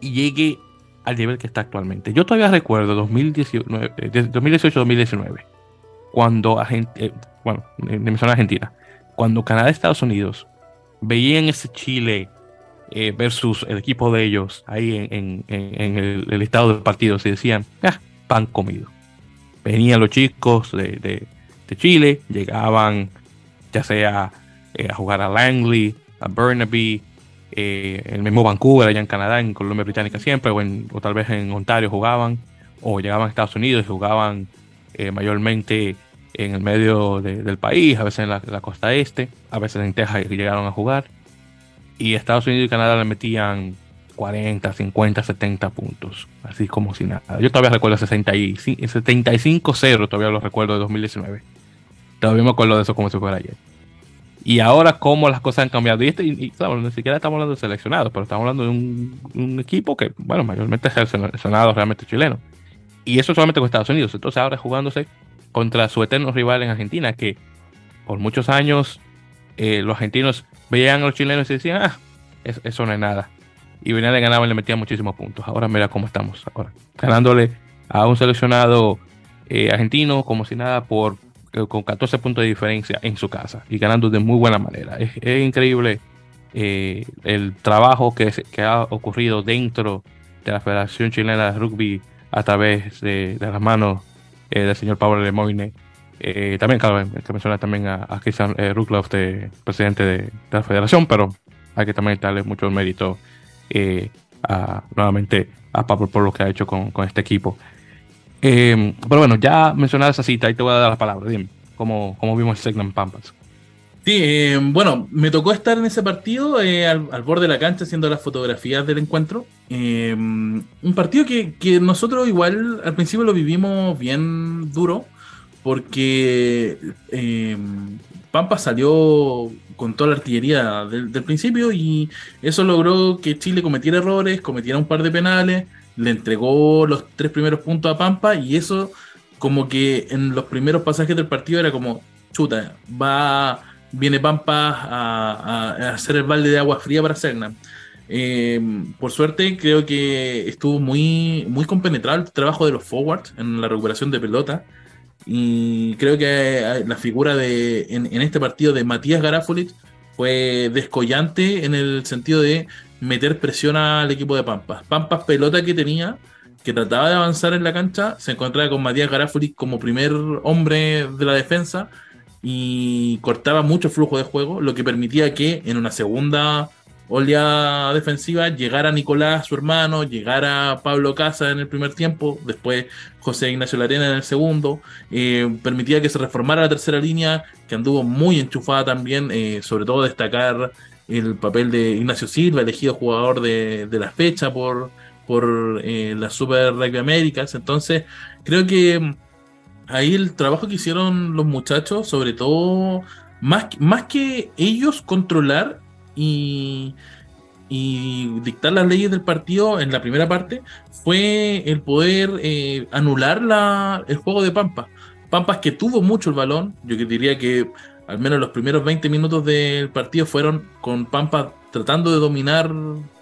y llegue al nivel que está actualmente. Yo todavía recuerdo 2018-2019, cuando, bueno, mencioné Argentina, cuando Canadá y Estados Unidos veían ese Chile eh, versus el equipo de ellos ahí en, el, estado del partido, se decían, ah, pan comido. Venían los chicos de, Chile, llegaban ya sea eh, a jugar a Langley, a Burnaby, eh, el mismo Vancouver, allá en Canadá, en Colombia Británica siempre, o, o tal vez en Ontario jugaban, o llegaban a Estados Unidos y jugaban mayormente en el medio del país, a veces en la, costa este, a veces en Texas llegaron a jugar. Y Estados Unidos y Canadá le metían 40, 50, 70 puntos, así como si nada. Yo todavía recuerdo 75-0, todavía lo recuerdo de 2019. Todavía me acuerdo de eso como si fuera ayer. Y ahora cómo las cosas han cambiado. Y, este, y, claro, ni siquiera estamos hablando de seleccionados, pero estamos hablando de un, un equipo que, bueno, mayormente es seleccionado realmente chileno. Y eso solamente con Estados Unidos. Entonces ahora jugándose contra su eterno rival en Argentina, que por muchos años eh, los argentinos veían a los chilenos y decían, ah, eso, no es nada. Y venían y ganaban y le metían muchísimos puntos. Ahora mira cómo estamos. Ganándole a un seleccionado eh, argentino como si nada por eh, con 14 puntos de diferencia en su casa y ganando de muy buena manera. Es, increíble el trabajo que, ha ocurrido dentro de la Federación Chilena de Rugby a través de, las manos eh, del señor Pablo Lemoyne. Eh, también, claro, que mencionar también a, a Christian eh, de, presidente de, la federación, pero hay que también darle mucho mérito eh, nuevamente a Pablo por lo que ha hecho con, este equipo. pero bueno, ya mencionada esa cita, ahí te voy a dar la palabra. Dime, ¿cómo, cómo vimos el Segnan Pampas? Sí, bueno, me tocó estar en ese partido al, borde de la cancha haciendo las fotografías del encuentro. un partido que, que, nosotros igual al principio lo vivimos bien duro, porque eh, Pampa salió con toda la artillería del, principio y eso logró que Chile cometiera errores, cometiera un par de penales, le entregó los tres primeros puntos a Pampa y eso como que en los primeros pasajes del partido era como, chuta, va, viene Pampa a, hacer el balde de agua fría para Serna. Eh, por suerte, creo que estuvo muy, muy compenetrado el trabajo de los forwards en la recuperación de pelota. Y creo que la figura de en, este partido de Matías Garafolit fue descollante en el sentido de meter presión al equipo de Pampas. Pampas pelota que tenía, que trataba de avanzar en la cancha, se encontraba con Matías Garafolit como primer hombre de la defensa y cortaba mucho flujo de juego, lo que permitía que en una segunda oleada defensiva, llegara Nicolás, su hermano, llegara Pablo Casa en el primer tiempo, después José Ignacio Larena en el segundo, eh, permitía que se reformara la tercera línea, que anduvo muy enchufada también, eh, sobre todo destacar el papel de Ignacio Silva, elegido jugador de, la fecha por, por eh, la Super Rugby Américas, entonces creo que ahí el trabajo que hicieron los muchachos, sobre todo, más, más que ellos controlar y, dictar las leyes del partido en la primera parte fue el poder eh, anular la, el juego de Pampa. Pampas que tuvo mucho el balón, yo diría que al menos los primeros 20 minutos del partido fueron con Pampa tratando de dominar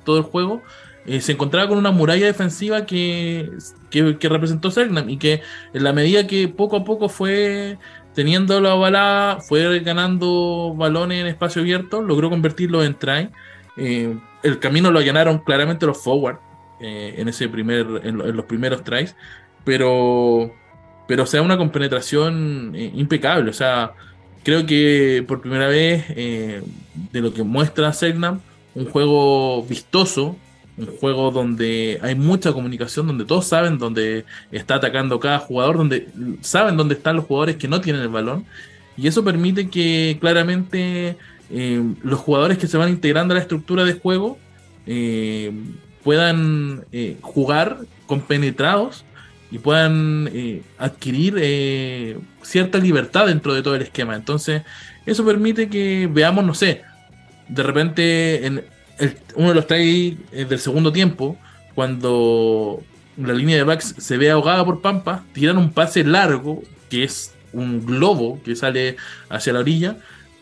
todo el juego. Eh, se encontraba con una muralla defensiva que, que, representó Segnam y que en la medida que poco a poco fue teniendo la balada, fue ganando balones en espacio abierto, logró convertirlo en try. Eh, el camino lo allanaron claramente los forward eh, en ese primer, en, los primeros tries, pero, pero o sea, una compenetración eh, impecable. O sea, creo que por primera vez de lo que muestra Segnam, un juego vistoso, un juego donde hay mucha comunicación, donde todos saben dónde está atacando cada jugador, donde saben dónde están los jugadores que no tienen el balón. Y eso permite que claramente eh, los jugadores que se van integrando a la estructura de juego eh, puedan eh, jugar compenetrados y puedan adquirir cierta libertad dentro de todo el esquema. Entonces, eso permite que veamos, no sé, de repente en, uno de los tries eh, del segundo tiempo, cuando la línea de backs se ve ahogada por Pampa, tiran un pase largo, que es un globo que sale hacia la orilla,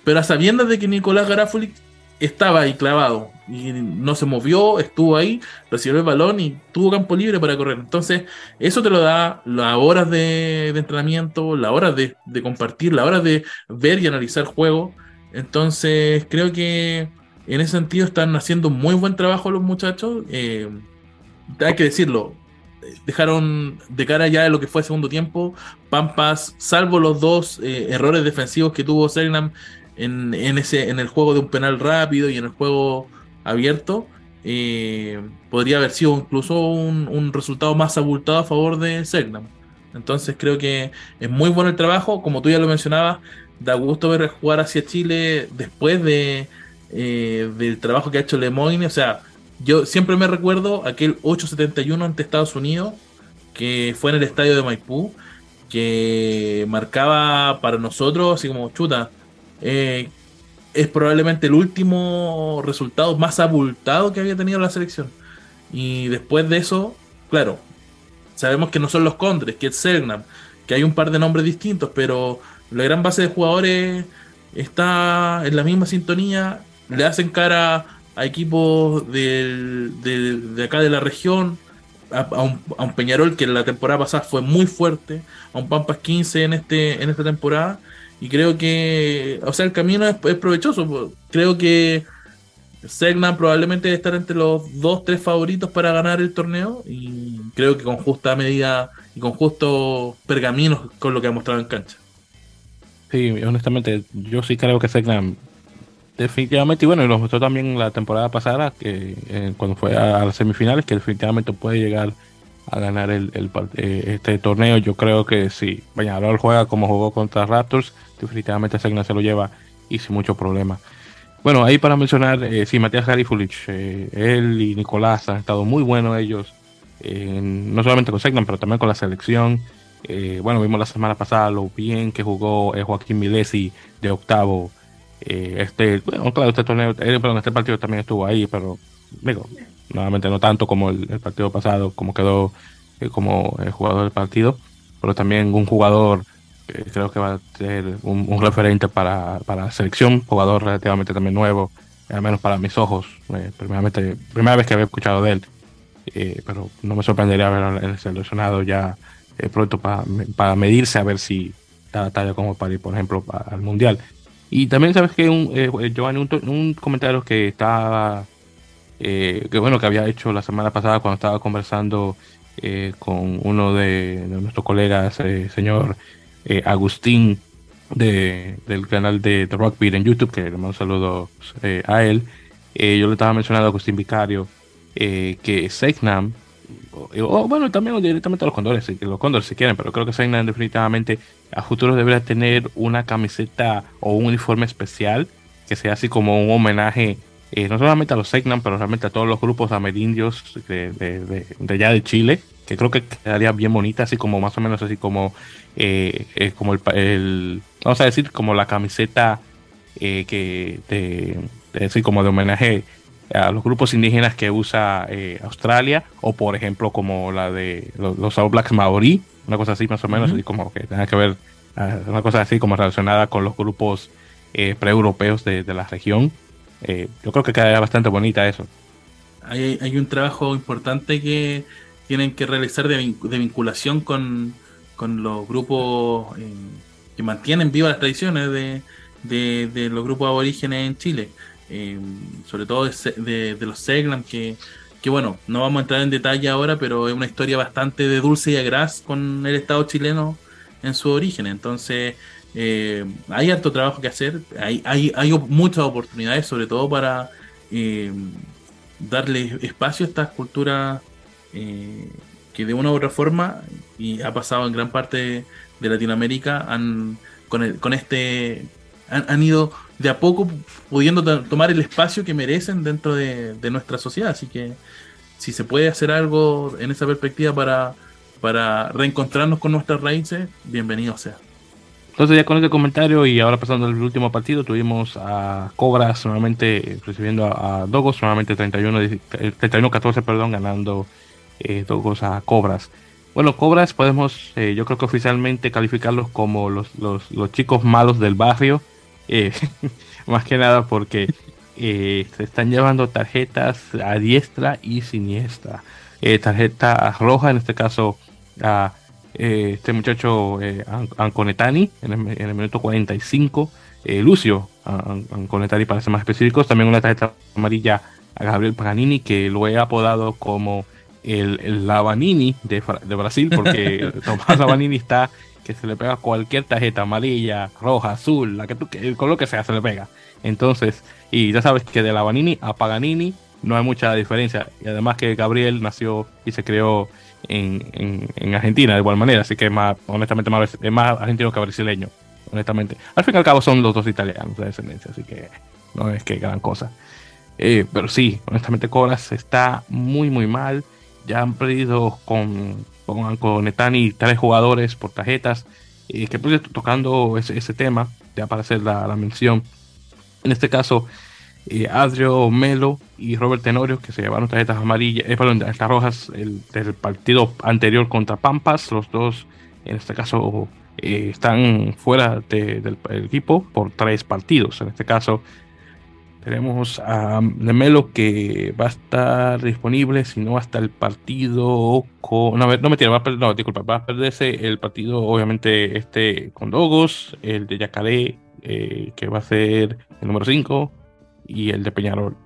pero a sabiendas de que Nicolás Garafoli estaba ahí clavado y no se movió, estuvo ahí, recibió el balón y tuvo campo libre para correr. Entonces, eso te lo da las horas de, entrenamiento, las horas de, de compartir, las horas de ver y analizar juego. Entonces, creo que en ese sentido están haciendo muy buen trabajo los muchachos. Eh, hay que decirlo, dejaron de cara ya de lo que fue el segundo tiempo, Pampas, salvo los dos eh, errores defensivos que tuvo Serenam en, ese, en el juego de un penal rápido y en el juego abierto, eh, podría haber sido incluso un, resultado más abultado a favor de Segnam. Entonces creo que es muy bueno el trabajo, como tú ya lo mencionabas, da gusto ver jugar hacia Chile después de, eh, del trabajo que ha hecho Lemoyne. O sea, yo siempre me recuerdo aquel 871 ante Estados Unidos, que fue en el estadio de Maipú, que marcaba para nosotros, así como chuta, eh, es probablemente el último resultado más abultado que había tenido la selección. Y después de eso, claro, sabemos que no son los Condres, que es Selgnam, que hay un par de nombres distintos, pero la gran base de jugadores está en la misma sintonía le hacen cara a equipos de, acá de la región, a, un, Peñarol que la temporada pasada fue muy fuerte, a un Pampas 15 en, este, en esta temporada, y creo que, o sea, el camino es, provechoso. Creo que Segna probablemente debe estar entre los dos, tres favoritos para ganar el torneo, y creo que con justa medida y con justos pergaminos con lo que ha mostrado en cancha. Sí, honestamente, yo sí creo que Segna definitivamente, y bueno, y lo mostró también la temporada pasada, que eh, cuando fue a, las semifinales, que definitivamente puede llegar a ganar el, eh, este torneo. Yo creo que si Bañador juega como jugó contra Raptors, definitivamente Segna se lo lleva y sin mucho problema. Bueno, ahí para mencionar, eh, sí, Matías Garifulich, él y Nicolás han estado muy buenos ellos, no solamente con Segna, pero también con la selección. bueno, vimos la semana pasada lo bien que jugó Joaquín Milesi de octavo eh, este, bueno, claro, este torneo, eh, este partido también estuvo ahí, pero digo, nuevamente no tanto como el, partido pasado, como quedó eh, como el jugador del partido. pero también un jugador creo que va a ser un, referente para, para, la selección, jugador relativamente también nuevo, al menos para mis ojos, eh, primeramente, primera vez que había escuchado de él, eh, pero no me sorprendería verlo seleccionado ya eh, pronto para, para medirse a ver si da la talla como para ir, por ejemplo, al Mundial. Y también sabes que un, Giovanni, un, comentario que estaba, que bueno, que había hecho la semana pasada cuando estaba conversando con uno de, nuestros colegas, señor eh, Agustín de, del canal de The Rock en YouTube, que le mando un saludo eh, a él. Eh, yo le estaba mencionando a Agustín Vicario que Segnam, o, bueno, también directamente a los condores, los condores si quieren, pero creo que Segnam definitivamente a futuro debería tener una camiseta o un uniforme especial que sea así como un homenaje no solamente a los Segnam, pero realmente a todos los grupos amerindios de, de, allá de Chile, que creo que quedaría bien bonita, así como más o menos así como eh, como el, vamos a decir, como la camiseta eh, que de, decir, como de homenaje a los grupos indígenas que usa eh, Australia, o por ejemplo como la de los, All Blacks Maori, una cosa así más o menos, así como que tenga que ver, ah, una cosa así como relacionada con los grupos pre-europeos de, la región. yo creo que quedaría bastante bonita eso. Hay, hay un trabajo importante que tienen que realizar de vinculación con, con los grupos eh, que mantienen vivas las tradiciones de, los grupos aborígenes en Chile, eh, sobre todo de, los Seglam, que, que, bueno, no vamos a entrar en detalle ahora, pero es una historia bastante de dulce y agraz con el Estado chileno en su origen. Entonces, eh, hay harto trabajo que hacer, hay, hay, hay muchas oportunidades, sobre todo para darle espacio a estas culturas que de una u otra forma, y ha pasado en gran parte de Latinoamérica, han con, con este han, ido de a poco pudiendo tomar el espacio que merecen dentro de, nuestra sociedad. Así que si se puede hacer algo en esa perspectiva para, para reencontrarnos con nuestras raíces, bienvenido sea. Entonces ya con este comentario y ahora pasando al último partido, tuvimos a Cobras nuevamente recibiendo a, Dogos, nuevamente 31-14, eh, perdón, ganando eh, Dogos a Cobras. Bueno, Cobras podemos, eh, yo creo que oficialmente calificarlos como los, chicos malos del barrio, eh, más que nada porque se están llevando tarjetas a diestra y siniestra. tarjeta roja, en este caso a este muchacho Anconetani en el, en el, minuto 45, Lucio Anconetani para ser más específicos, también una tarjeta amarilla a Gabriel Paganini que lo he apodado como el, el Lavanini de, de Brasil, porque Tomás Lavanini está se le pega cualquier tarjeta amarilla, roja, azul, la que tú, el color que sea, se le pega. Entonces, y ya sabes que de Lavanini a Paganini no hay mucha diferencia. Y además que Gabriel nació y se creó en, en, Argentina de igual manera, así que es más, honestamente, más, es más argentino que brasileño, honestamente. Al fin y al cabo son los dos italianos de descendencia, así que no es que gran cosa. Eh, pero sí, honestamente Coras está muy, muy mal ya han perdido con, con, Netani tres jugadores por tarjetas. y que pues tocando ese, tema, ya para hacer la, mención. En este caso, eh, Melo y Robert Tenorio, que se llevaron tarjetas amarillas, eh, perdón, tarjetas rojas el, del partido anterior contra Pampas. Los dos, en este caso, eh, están fuera del equipo por tres partidos. En este caso, tenemos a Melo que va a estar disponible, si no hasta el partido con. No, no me va a perder, no, disculpa, va a perderse el partido, obviamente, este con Dogos, el de Yacaré, eh, que va a ser el número 5, y el de Peñarol.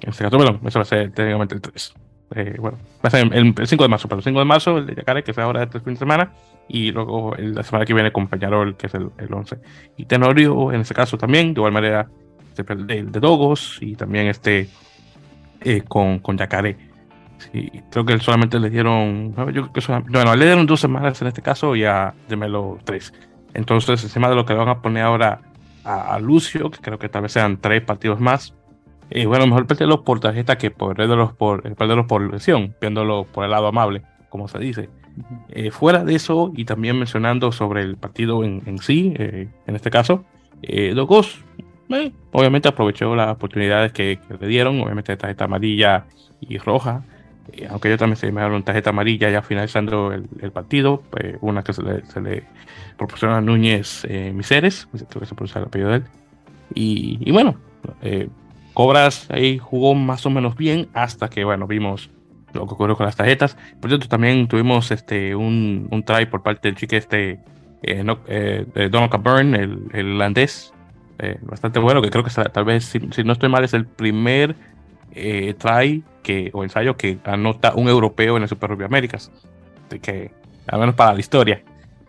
En este caso, bueno, eso va a ser técnicamente el 3. Eh, bueno, va a ser el, 5 de marzo, pero el 5 de marzo, el de Yacaré, que es ahora este fin de semana, y luego la semana que viene con Peñarol, que es el, el 11. Y Tenorio, en este caso también, de igual manera de, de Dogos y también este eh, con, con Yacaré. Sí, creo que solamente le dieron, yo creo que bueno, le dieron dos semanas en este caso y a Demelo tres. Entonces, encima de lo que le van a poner ahora a, Lucio, que creo que tal vez sean tres partidos más, y eh, bueno, mejor perderlo por tarjeta que perderlos por, eh, perderlos por lesión, viéndolo por el lado amable, como se dice. fuera de eso, y también mencionando sobre el partido en, en sí, en este caso, Dogos obviamente aprovechó las oportunidades que, le dieron, obviamente tarjeta amarilla y roja. aunque yo también se dieron tarjeta amarilla ya finalizando el, partido, una que se le, se le, proporciona a Núñez Miseres, creo que se pronuncia el apellido de él. Y, bueno, Cobras ahí jugó más o menos bien hasta que, bueno, vimos lo que ocurrió con las tarjetas. Por cierto, también tuvimos este, un, un try por parte del chique este, eh, eh, Donald Caburn, el, el irlandés, eh, bastante bueno, que creo que tal vez, si, no estoy mal, es el primer try que, o ensayo que anota un europeo en el Super Rugby Américas. que, al menos para la historia.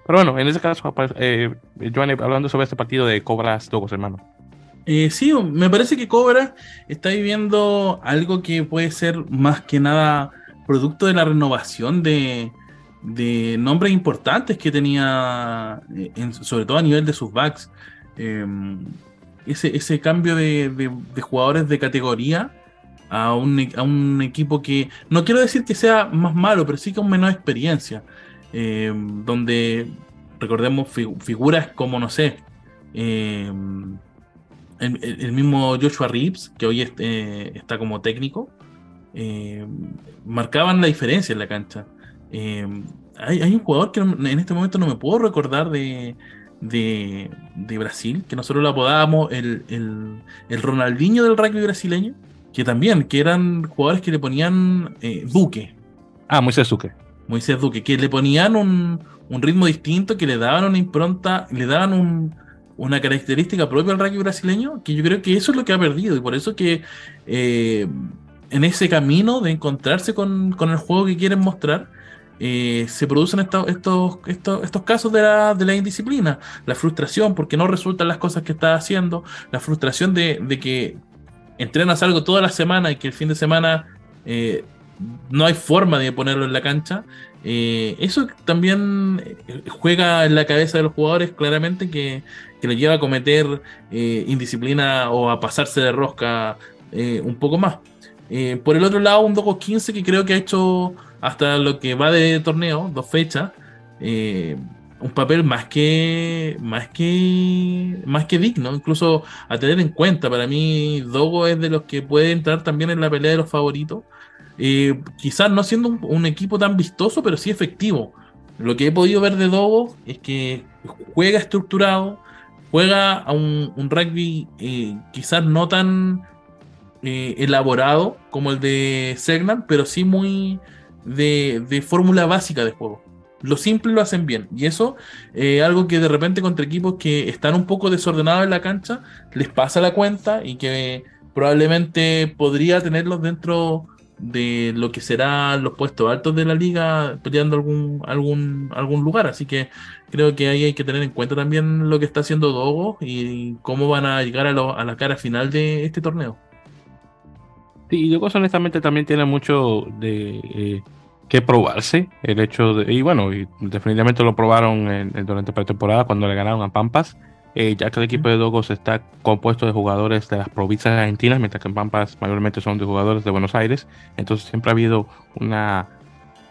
Pero bueno, en ese caso, eh, hablando sobre este partido de Cobras Dogos, hermano. Eh, sí, me parece que Cobra está viviendo algo que puede ser más que nada producto de la renovación de, nombres importantes que tenía, eh, sobre todo a nivel de sus backs. Em, ese, cambio de, jugadores de categoría a un, equipo que no quiero decir que sea más malo, pero sí con menos experiencia. Em, donde recordemos figuras como, no sé, em, el, mismo Joshua Reeves, que hoy eh, está como técnico, marcaban la diferencia en la cancha. Eh, hay, un jugador que en este momento no me puedo recordar de, de, Brasil, que nosotros lo apodábamos el, el, Ronaldinho del rugby brasileño, que también, que eran jugadores que le ponían Duque. Ah, Moisés Duque. Moisés Duque, que le ponían un, un ritmo distinto, que le daban una impronta, le daban un, una característica propia del rugby brasileño, que yo creo que eso es lo que ha perdido, y por eso que eh, en ese camino de encontrarse con, el juego que quieren mostrar, eh, se producen estos, estos, estos, casos de la, indisciplina, la frustración porque no resultan las cosas que estás haciendo, la frustración de, que entrenas algo toda la semana y que el fin de semana eh, no hay forma de ponerlo en la cancha. eso también juega en la cabeza de los jugadores claramente que, que le lleva a cometer eh, indisciplina o a pasarse de rosca eh, un poco más. Eh, por el otro lado, un Dogo 15 que creo que ha hecho hasta lo que va de torneo, dos fechas, un papel más que, más que, más que digno, incluso a tener en cuenta. Para mí, Dogo es de los que puede entrar también en la pelea de los favoritos. quizás no siendo un, un, equipo tan vistoso, pero sí efectivo. Lo que he podido ver de Dogo es que juega estructurado, juega a un, rugby eh, quizás no tan eh, elaborado como el de Segnan, pero sí muy de, fórmula básica de juego. Lo simple lo hacen bien. Y eso es algo que de repente contra equipos que están un poco desordenados en la cancha, les pasa la cuenta y que probablemente podría tenerlos dentro de lo que serán los puestos altos de la liga peleando algún, algún, algún lugar. Así que creo que ahí hay que tener en cuenta también lo que está haciendo Dogo y cómo van a llegar a, a la cara final de este torneo. Sí, y Dogo honestamente también tiene mucho de eh, que probarse. El hecho de, y bueno, y definitivamente lo probaron en, durante pretemporada cuando le ganaron a Pampas. Eh, ya que el equipo de Dogos está compuesto de jugadores de las provincias argentinas, mientras que en Pampas mayormente son de jugadores de Buenos Aires. Entonces siempre ha habido una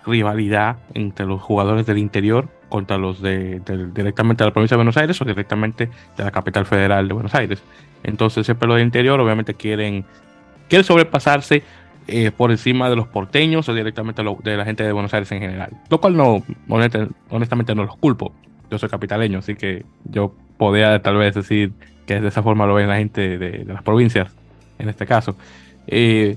rivalidad entre los jugadores del interior contra los de, directamente de la provincia de Buenos Aires o directamente de la capital federal de Buenos Aires. Entonces siempre los del interior obviamente quieren, quieren sobrepasarse eh, por encima de los porteños o directamente de la gente de Buenos Aires en general. Lo cual no, honestamente no los culpo. Yo soy capitaleño, así que yo podría tal vez decir que de esa forma lo ven la gente de, las provincias, en este caso. Eh,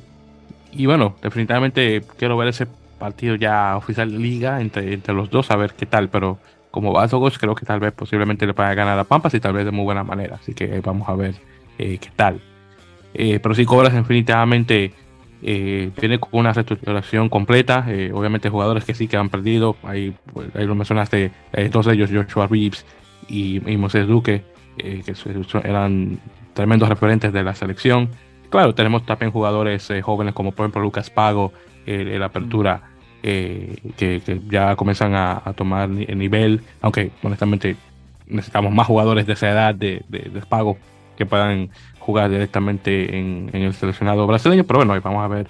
y bueno, definitivamente quiero ver ese partido ya oficial de liga entre, entre los dos, a ver qué tal, pero como Vasogos creo que tal vez posiblemente le pueda ganar a Pampas y tal vez de muy buena manera, así que vamos a ver eh, qué tal. Eh, pero si Cobras definitivamente viene con una reestructuración completa, obviamente jugadores que sí que han perdido, ahí, pues, ahí lo mencionaste, dos de ellos, Joshua Reeves y, y Moisés Duque, eh, que eran tremendos referentes de la selección. Claro, tenemos también jugadores eh, jóvenes como por ejemplo Lucas Pago, el la apertura, eh, que, ya comienzan a, tomar el nivel, aunque honestamente necesitamos más jugadores de esa edad de, de, Pago que puedan jugar directamente en, el seleccionado brasileño, pero bueno, vamos a ver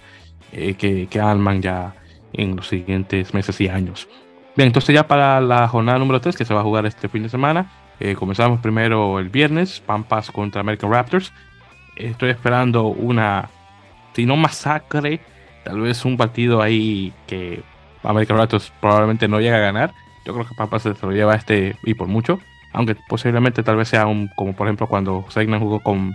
que, que arman ya en los siguientes meses y años. Bien, entonces ya para la jornada número 3 que se va a jugar este fin de semana, eh, comenzamos primero el viernes, Pampas contra American Raptors. Estoy esperando una, si no masacre, Tal vez un partido ahí que American Raptors probablemente no llega a ganar. Yo creo que Papa se lo lleva este y por mucho. Aunque posiblemente tal vez sea un, como por ejemplo cuando Segnan jugó con,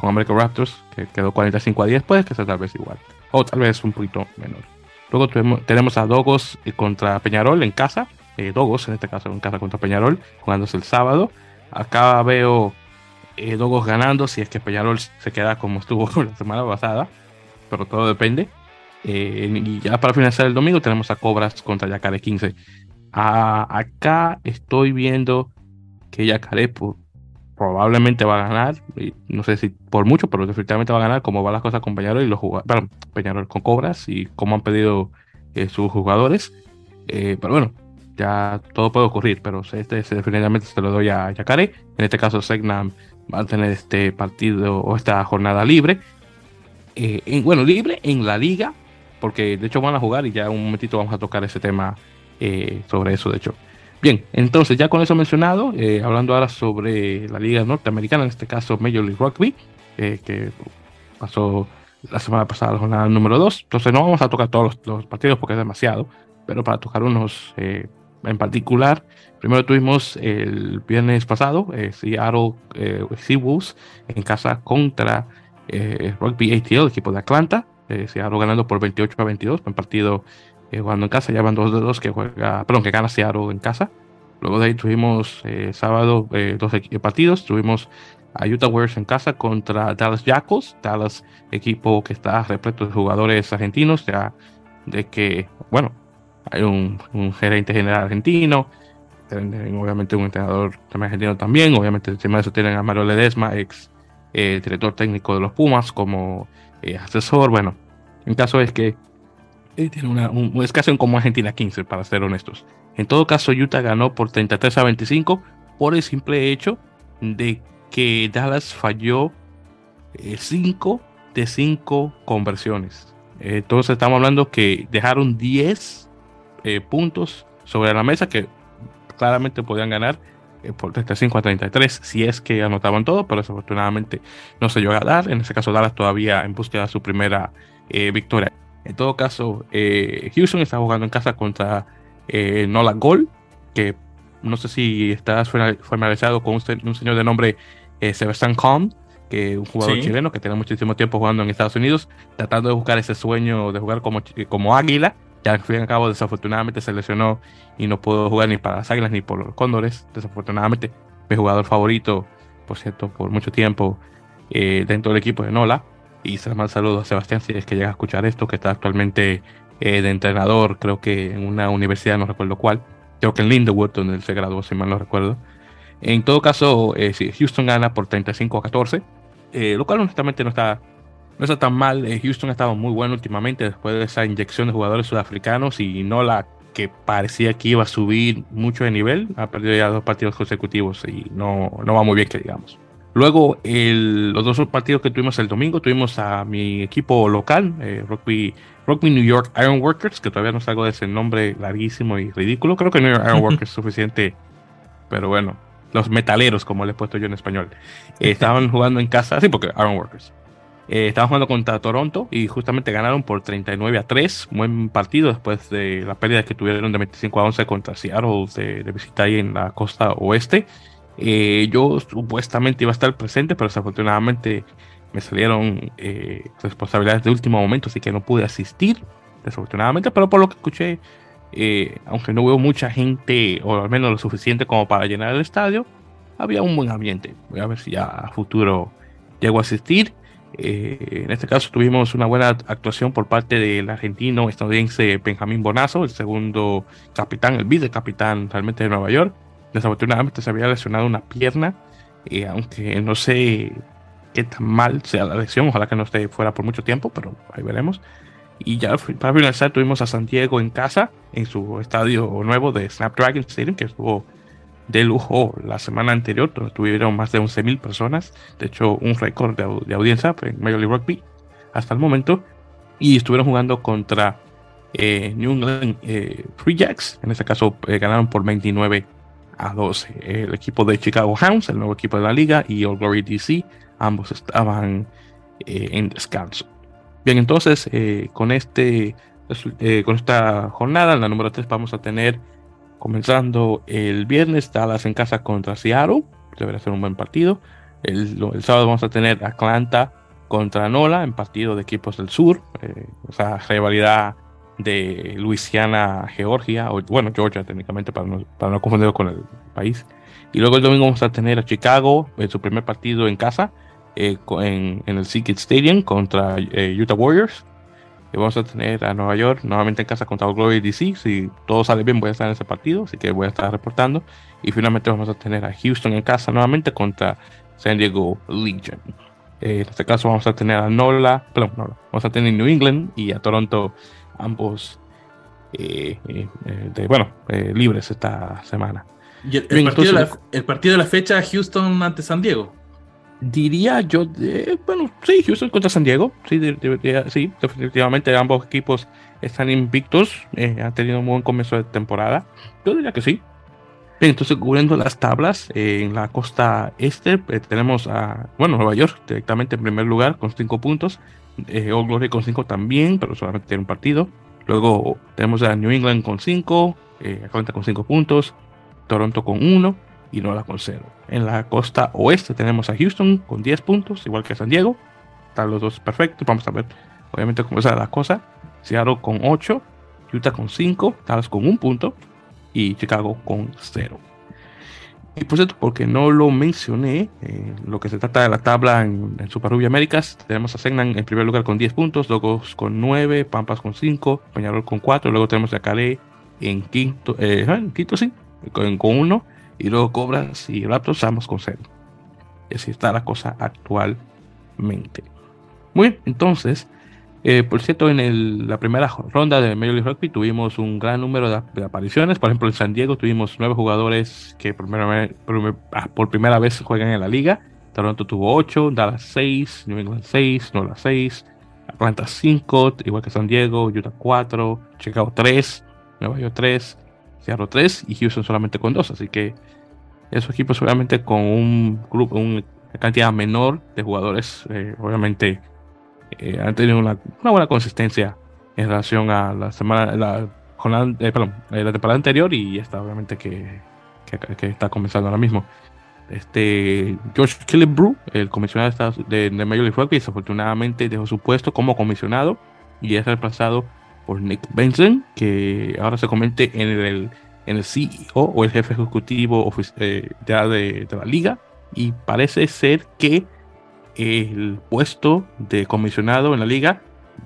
con American Raptors, que quedó 45 a 10, puede que sea tal vez igual. O tal vez un poquito menor. Luego tenemos, a Dogos contra Peñarol en casa. Eh, Dogos, en este caso, en casa contra Peñarol, jugándose el sábado. Acá veo eh, Dogos ganando si es que Peñarol se queda como estuvo la semana pasada. Pero todo depende. Eh, y ya para finalizar el domingo tenemos a Cobras contra Yacaré 15. acá estoy viendo que Yacaré probablemente va a ganar. No sé si por mucho, pero definitivamente va a ganar como van las cosas con Peñarol y los jugadores. Peñarol con Cobras y como han pedido eh, sus jugadores. Eh, pero bueno, ya todo puede ocurrir, pero este definitivamente se lo doy a Yacaré. En este caso, Segnam va a tener este partido o esta jornada libre. bueno, libre en la liga, porque de hecho van a jugar y ya un momentito vamos a tocar ese tema eh, sobre eso, de hecho. Bien, entonces ya con eso mencionado, eh, hablando ahora sobre la liga norteamericana, en este caso Major League Rugby, eh, que pasó la semana pasada la jornada número 2, entonces no vamos a tocar todos los, partidos porque es demasiado, pero para tocar unos en particular, primero tuvimos el viernes pasado Seattle Seawolves en casa contra Rugby ATL, equipo de Atlanta, eh, Seattle ganando por 28 a 22, un partido eh, jugando en casa, ya van dos de dos que juega, perdón, que gana Seattle en casa. Luego de ahí tuvimos eh, sábado eh, dos partidos, tuvimos a Utah Warriors en casa contra Dallas Jackals, Dallas equipo que está repleto de jugadores argentinos, ya de que, bueno, hay un, gerente general argentino, obviamente un entrenador también argentino también, obviamente encima de eso tienen a Mario Ledesma, ex director técnico de los Pumas, como eh, asesor. Bueno, el caso es que eh, tiene una, un, es como Argentina 15, para ser honestos. En todo caso, Utah ganó por 33 a 25 por el simple hecho de que Dallas falló 5 eh, de 5 conversiones. Entonces estamos hablando que dejaron 10 puntos sobre la mesa que claramente podían ganar eh, por 35 a 33, si es que anotaban todo, pero desafortunadamente no se llegó a dar. En ese caso, Dallas todavía en búsqueda de su primera eh, victoria. En todo caso, eh, Houston está jugando en casa contra Nola Gol, que no sé si está formalizado con un, señor de nombre Sebastián Kahn, que es un jugador chileno que tiene muchísimo tiempo jugando en Estados Unidos, tratando de buscar ese sueño de jugar como, como águila ya al fin y al cabo, desafortunadamente se lesionó y no pudo jugar ni para las Águilas ni por los Cóndores. Desafortunadamente, mi jugador favorito, por cierto, por mucho tiempo eh, dentro del equipo de Nola. Y manda saludo a Sebastián si es que llega a escuchar esto, que está actualmente eh, de entrenador, creo que en una universidad, no recuerdo cuál. Creo que en Lindenwood, donde él se graduó, si mal no recuerdo. En todo caso, eh, Houston gana por 35 a 14, lo cual honestamente no está no está tan mal. Eh, Houston ha estado muy bueno últimamente después de esa inyección de jugadores sudafricanos y no la que parecía que iba a subir mucho de nivel. Ha perdido ya dos partidos consecutivos y no, no va muy bien, que digamos. Luego, los dos partidos que tuvimos el domingo, tuvimos a mi equipo local, eh, Rugby, Rugby New York Ironworkers, que todavía no salgo de ese nombre larguísimo y ridículo. Creo que New York Ironworkers es suficiente, pero bueno, los metaleros, como le he puesto yo en español, eh, estaban jugando en casa, sí, porque Ironworkers. Eh, estaban jugando contra Toronto y justamente ganaron por 39 a 3. Buen partido después de la pérdida que tuvieron de 25 a 11 contra Seattle de, de visita ahí en la costa oeste. Eh, yo supuestamente iba a estar presente, pero desafortunadamente me salieron eh, responsabilidades de último momento, así que no pude asistir, desafortunadamente, pero por lo que escuché, aunque no veo mucha gente, o al menos lo suficiente como para llenar el estadio, había un buen ambiente. Voy a ver si ya a futuro llego a asistir. Eh, en este caso tuvimos una buena actuación por parte del argentino estadounidense Benjamín Bonazo, el segundo capitán, el vicecapitán realmente de Nueva York. Desafortunadamente se había lesionado una pierna, eh, aunque no sé qué tan mal sea la lesión, ojalá que no esté fuera por mucho tiempo, pero ahí veremos. Y ya para finalizar tuvimos a Santiago en casa, en su estadio nuevo de Snapdragon Stadium, que estuvo de lujo la semana anterior, donde tuvieron más de 11.000 personas, de hecho un récord de, audiencia en Major League Rugby hasta el momento, y estuvieron jugando contra eh, New England eh, Free Jacks, en este caso eh, ganaron por 29 a 12. El equipo de Chicago Hounds, el nuevo equipo de la liga, y All Glory DC, ambos estaban en descanso. Bien, entonces con, este, con esta jornada, en la número 3, vamos a tener comenzando el viernes Dallas en casa contra Seattle. Debería ser un buen partido. El, el sábado vamos a tener Atlanta contra Nola en partido de equipos del sur. Eh, o sea, rivalidad de Luisiana, Georgia, o bueno, Georgia técnicamente, para no, para confundirlo con el país. Y luego el domingo vamos a tener a Chicago en su primer partido en casa, eh, en, el SeaKid Stadium contra eh, Utah Warriors. Y vamos a tener a Nueva York nuevamente en casa contra Glory DC. Si todo sale bien, voy a estar en ese partido, así que voy a estar reportando. Y finalmente vamos a tener a Houston en casa nuevamente contra San Diego Legion. Eh, en este caso vamos a tener a Nola, perdón, Nola, vamos a tener New England y a Toronto, ambos eh, eh, de, bueno, libres esta semana. ¿Y el, partido de la, el, partido de la, fecha Houston ante San Diego? Diría yo, bueno, sí, Houston contra San Diego, sí, sí, definitivamente ambos equipos están invictos, han tenido un buen comienzo de temporada. Yo diría que sí, entonces, cubriendo las tablas, eh, en la costa este eh, tenemos a, bueno, Nueva York directamente en primer lugar con 5 puntos, eh, Old Glory con 5 también, pero solamente tiene un partido. Luego tenemos a New England con 5, eh, Atlanta con 5 puntos, Toronto con 1 y Nola con 0. En la costa oeste tenemos a Houston con 10 puntos, igual que San Diego. Están los dos perfectos. Vamos a ver, obviamente, cómo está la cosa. Seattle con 8, Utah con 5, Dallas con 1 punto, y Chicago con 0. Y por cierto, porque no lo mencioné, eh, lo que se trata de la tabla en, Super Rugby Américas, tenemos a Segnan en primer lugar con 10 puntos, Logos con 9, Pampas con 5, Peñarol con 4, luego tenemos a Calais en quinto, eh, en quinto sí, con, 1, y luego Cobras y Raptors ambos con 0. Y así está la cosa actualmente. Muy bien, entonces, eh, por cierto, en la primera ronda de Major League Rugby tuvimos un gran número de, apariciones. Por ejemplo, en San Diego tuvimos nueve jugadores que por primera, ah, vez juegan en la liga. Toronto tuvo ocho, Dallas seis, New England seis, Nola seis, Atlanta cinco, igual que San Diego, Utah cuatro, Chicago tres, Nueva York tres, Seattle tres y Houston solamente con dos. Así que esos equipos obviamente con un grupo, una cantidad menor de jugadores, eh, obviamente eh, han tenido una, buena consistencia en relación a la semana, la jornada, eh, perdón, eh, la temporada anterior y esta obviamente que, que, está comenzando ahora mismo. Este George Killebrew, el comisionado de, de, Major League Rugby, desafortunadamente dejó su puesto como comisionado y es reemplazado por Nick Benson, que ahora se convierte en el, en el CEO o el jefe ejecutivo ya de, de la liga y parece ser que el puesto de comisionado en la liga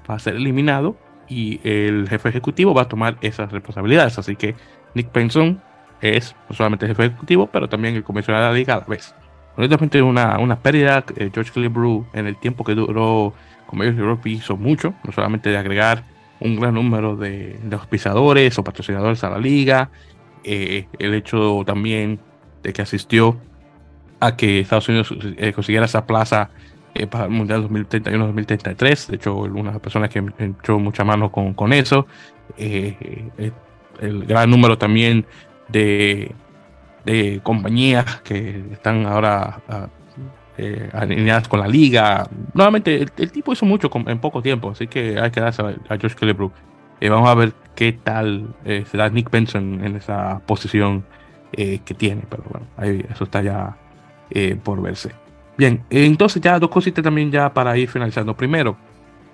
va a ser eliminado y el jefe ejecutivo va a tomar esas responsabilidades. Así que Nick Benson es no solamente el jefe ejecutivo, pero también el comisionado de la liga a la vez. Honestamente, una, una pérdida. Eh, George Clibrew, en el tiempo que duró como Europe, hizo mucho, no solamente de agregar un gran número de, de auspiciadores o patrocinadores a la liga, eh, el hecho también de que asistió a que Estados Unidos eh, consiguiera esa plaza eh, para el Mundial 2031-2033. De hecho, una personas que echó mucha mano con, con eso. Eh, el gran número también de, de compañías que están ahora alineadas con la liga. Nuevamente, el, tipo hizo mucho en poco tiempo, así que hay que darse a, George Kellebrook. vamos a ver qué tal se da Nick Benson en esa posición que tiene, pero bueno, ahí, eso está ya eh, por verse. Bien, entonces ya dos cositas también ya para ir finalizando. Primero,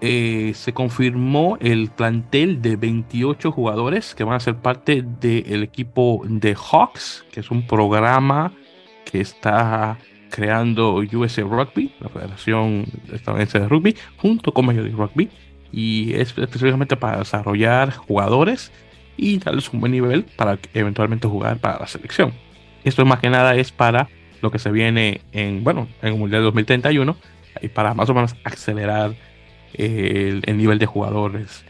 eh, se confirmó el plantel de 28 jugadores que van a ser parte del equipo de Hawks, que es un programa que está creando USA Rugby, la Federación Estadounidense de Rugby, junto con Major League Rugby, y es específicamente para desarrollar jugadores y darles un buen nivel para eventualmente jugar para la selección. Esto más que nada es para lo que se viene en, bueno, en el Mundial 2031 y para más o menos acelerar eh, el, nivel de jugadores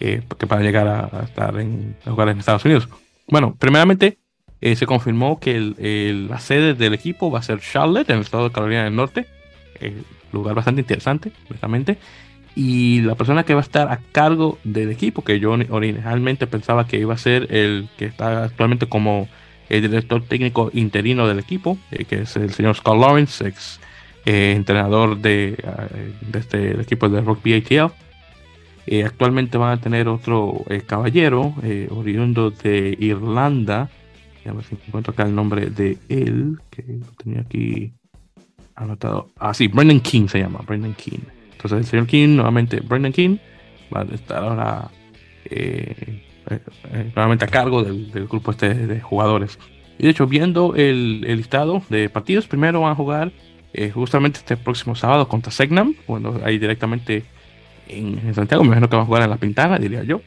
eh, que para llegar a, estar en jugar en Estados Unidos. Bueno, primeramente eh, se confirmó que la sede del equipo va a ser Charlotte, en el estado de Carolina del Norte, lugar bastante interesante, honestamente. Y la persona que va a estar a cargo del equipo, que yo originalmente pensaba que iba a ser el que está actualmente como el director técnico interino del equipo, eh, que es el señor Scott Lawrence, ex eh, entrenador de, eh, de, este equipo de Rugby ATL. Eh, actualmente van a tener otro eh, caballero oriundo de Irlanda. A ver si encuentro acá el nombre de él, que lo tenía aquí anotado. Ah, sí, Brendan King se llama, Brendan King. Entonces el señor King, nuevamente, Brendan King, va a estar ahora nuevamente a cargo del, grupo este de jugadores. Y de hecho, viendo el, listado de partidos, primero van a jugar eh, justamente este próximo sábado contra Segnam, bueno, ahí directamente en, Santiago, me imagino que van a jugar en La Pintana, diría yo.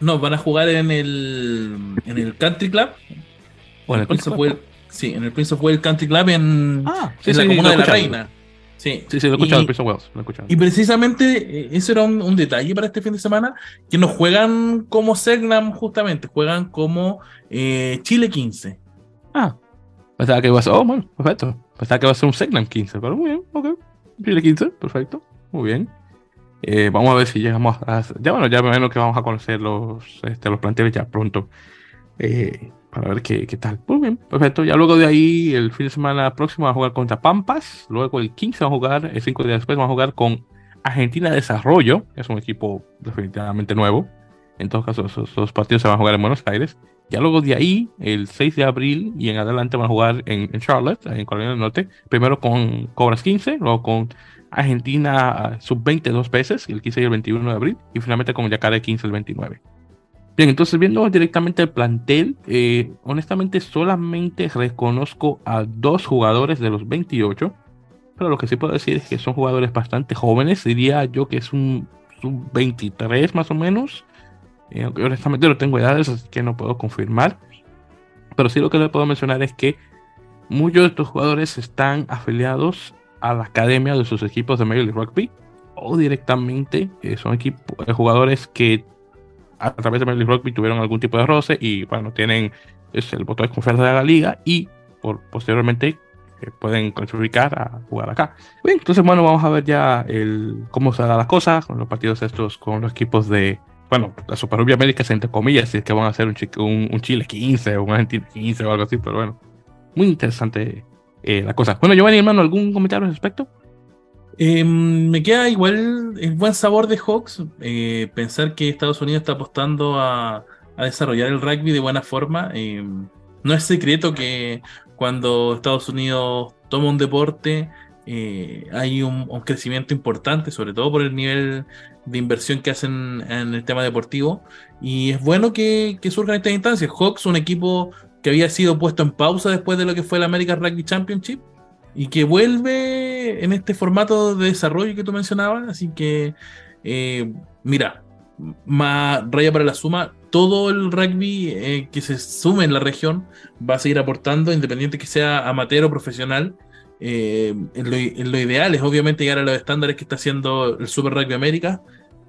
No, van a jugar en el, en el Country Club. ¿O en el, Prince of Wales, Sí, en el Prince of Wales Country Club en, ah, la comuna de la Reina. Sí, sí, sí, lo he escuchado, y, Prince of Wales, lo he escuchado. Y precisamente eh, eso era un, detalle para este fin de semana, que no juegan como Segnam justamente, juegan como eh, Chile 15. Ah, pensaba que iba a ser, oh, bueno, perfecto. Pensaba que iba a ser un Segnam 15, pero muy bien, ok. Chile 15, perfecto, muy bien. Eh, vamos a ver si llegamos a. Ya bueno, ya menos que vamos a conocer los, este, los planteles ya pronto. Eh, para ver qué, qué, tal. Muy bien, perfecto. Ya luego de ahí, el fin de semana próximo, vamos a jugar contra Pampas. Luego el 15 vamos a jugar, el 5 días después vamos a jugar con Argentina Desarrollo. Es un equipo definitivamente nuevo. En todo caso, esos, esos partidos se van a jugar en Buenos Aires. Ya luego de ahí, el 6 de abril y en adelante van a jugar en, Charlotte, en Carolina del Norte. Primero con Cobras 15, luego con Argentina sub-20 dos veces, el 15 y el 21 de abril, y finalmente con Yacaré 15 el 29. Bien, entonces viendo directamente el plantel, eh, honestamente solamente reconozco a dos jugadores de los 28, pero lo que sí puedo decir es que son jugadores bastante jóvenes, diría yo que es un sub-23 más o menos, eh, aunque honestamente no tengo edades, así que no puedo confirmar. Pero sí lo que le puedo mencionar es que muchos de estos jugadores están afiliados a la academia de sus equipos de Major League Rugby o directamente eh, son equipos, eh, jugadores que a través de Major Rugby tuvieron algún tipo de roce y bueno, tienen es el voto de confianza de la liga y por, posteriormente pueden clasificar a jugar acá. Bien, entonces bueno, vamos a ver ya el, cómo se da la cosa con los partidos estos, con los equipos de, bueno, la Super Rugby América, entre comillas, si es que van a hacer un, un, Chile 15 o un Argentina 15 o algo así, pero bueno, muy interesante eh, la cosa. Bueno, Giovanni, hermano, ¿algún comentario al respecto? Em, me queda igual el buen sabor de Hawks, eh, pensar que Estados Unidos está apostando a, desarrollar el rugby de buena forma. Em, no es secreto que cuando Estados Unidos toma un deporte, eh, hay un, crecimiento importante, sobre todo por el nivel de inversión que hacen en el tema deportivo. Y es bueno que, que surjan estas instancias. Hawks, un equipo que había sido puesto en pausa después de lo que fue el American Rugby Championship y que vuelve en este formato de desarrollo que tú mencionabas. Así que, eh, mira, más raya para la suma, todo el rugby eh, que se sume en la región va a seguir aportando, independiente que sea amateur o profesional. Eh, en, lo, ideal es obviamente llegar a los estándares que está haciendo el Super Rugby América,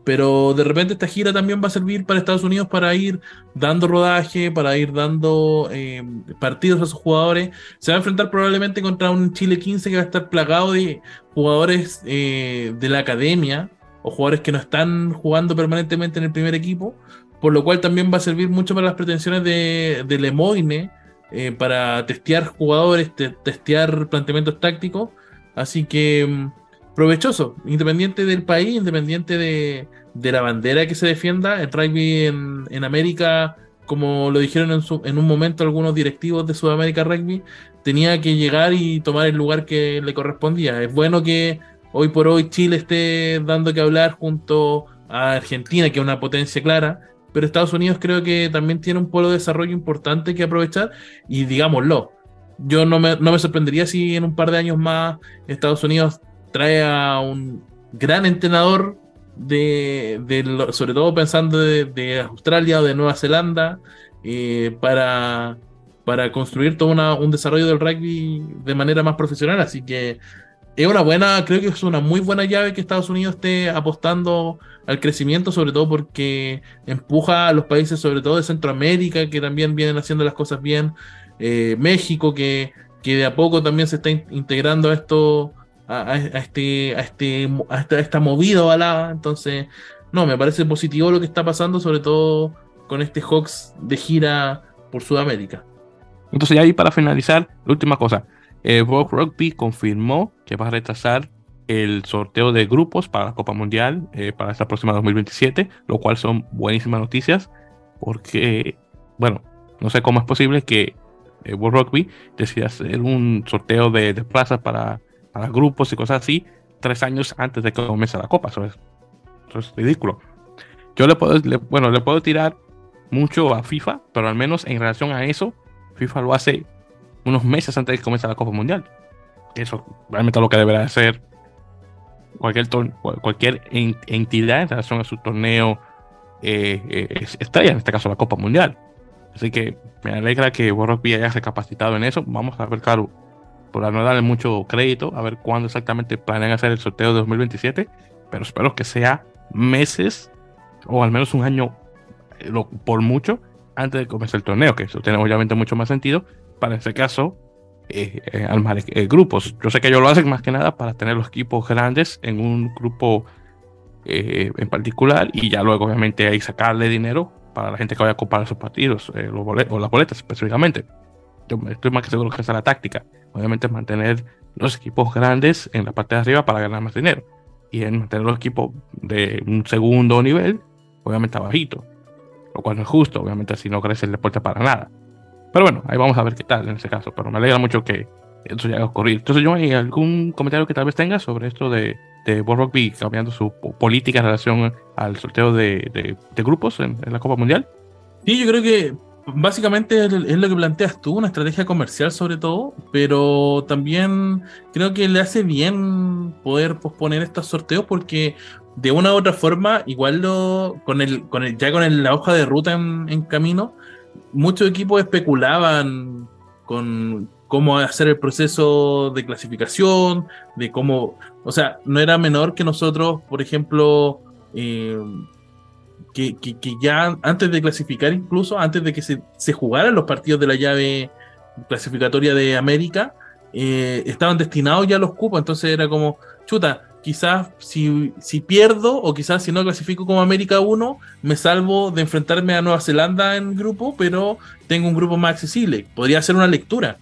pero de repente esta gira también va a servir para Estados Unidos para ir dando rodaje, para ir dando eh, partidos a sus jugadores. Se va a enfrentar probablemente contra un Chile 15 que va a estar plagado de jugadores eh, de la academia o jugadores que no están jugando permanentemente en el primer equipo, por lo cual también va a servir mucho para las pretensiones de, de Lemoyne eh, para testear jugadores, testear planteamientos tácticos. Así que mm, provechoso, independiente del país, independiente de, la bandera que se defienda, el rugby en, América, como lo dijeron en, en, un momento algunos directivos de Sudamérica Rugby, tenía que llegar y tomar el lugar que le correspondía. Es bueno que hoy por hoy Chile esté dando que hablar junto a Argentina, que es una potencia clara, pero Estados Unidos creo que también tiene un polo de desarrollo importante que aprovechar y digámoslo, yo no me, no me sorprendería si en un par de años más Estados Unidos trae a un gran entrenador de, sobre todo pensando de, Australia o de Nueva Zelanda eh, para, para construir todo un desarrollo del rugby de manera más profesional. Así que es una buena, creo que es una muy buena llave que Estados Unidos esté apostando al crecimiento, sobre todo porque empuja a los países, sobre todo de Centroamérica, que también vienen haciendo las cosas bien, eh, México, que, que de a poco también se está integrando a esto, a, este, a, este, a esta, movida balada. Entonces, no, me parece positivo lo que está pasando, sobre todo con este Hawks de gira por Sudamérica. Entonces, ya ahí para finalizar, la última cosa. Eh, Rugby confirmó que va a retrasar el sorteo de grupos para la Copa Mundial eh, para esta próxima 2027, lo cual son buenísimas noticias porque, bueno, no sé cómo es posible que eh, World Rugby decida hacer un sorteo de, plazas para, para, grupos y cosas así tres años antes de que comience la Copa. Eso es, eso es ridículo. Yo le puedo, bueno, le puedo tirar mucho a FIFA, pero al menos en relación a eso, FIFA lo hace unos meses antes de que comience la Copa Mundial. Eso realmente es lo que deberá hacer cualquier, cualquier entidad en relación a su torneo eh, eh, estrella, en este caso la Copa Mundial. Así que me alegra que Rugby haya capacitado en eso. Vamos a ver, claro, no darle mucho crédito, a ver cuándo exactamente planean hacer el sorteo de 2027, pero espero que sea meses o al menos un año eh, por mucho antes de comenzar el torneo, que eso tiene obviamente mucho más sentido para ese caso eh, eh, armar grupos. Yo sé que ellos lo hacen más que nada para tener los equipos grandes en un grupo en particular y ya luego obviamente ahí sacarle dinero para la gente que vaya a comprar esos partidos los o las boletas específicamente. Estoy más que seguro que esa es la táctica. Obviamente mantener los equipos grandes en la parte de arriba para ganar más dinero y en mantener los equipos de un segundo nivel obviamente bajito lo cual no es justo, obviamente así no crece el deporte para nada. Pero bueno, ahí vamos a ver qué tal en ese caso, pero me alegra mucho que eso ya haya ocurrido. Entonces, yo ¿hay algún comentario que tal vez tengas sobre esto de, de World Rugby cambiando su política en relación al sorteo de, de, grupos en, la Copa Mundial? Sí, yo creo que básicamente es lo que planteas tú, una estrategia comercial sobre todo, pero también creo que le hace bien poder posponer estos sorteos porque de una u otra forma, igual lo, con el, con el, ya con la hoja de ruta en, camino, muchos equipos especulaban con cómo hacer el proceso de clasificación, de cómo, o sea, no era menor que nosotros, por ejemplo, eh, que, ya antes de clasificar, incluso antes de que se, jugaran los partidos de la llave clasificatoria de América, eh, estaban destinados ya los cupos, entonces era como, chuta, quizás si, si, pierdo o quizás si no clasifico como América 1, me salvo de enfrentarme a Nueva Zelanda en grupo, pero tengo un grupo más accesible. Podría ser una lectura.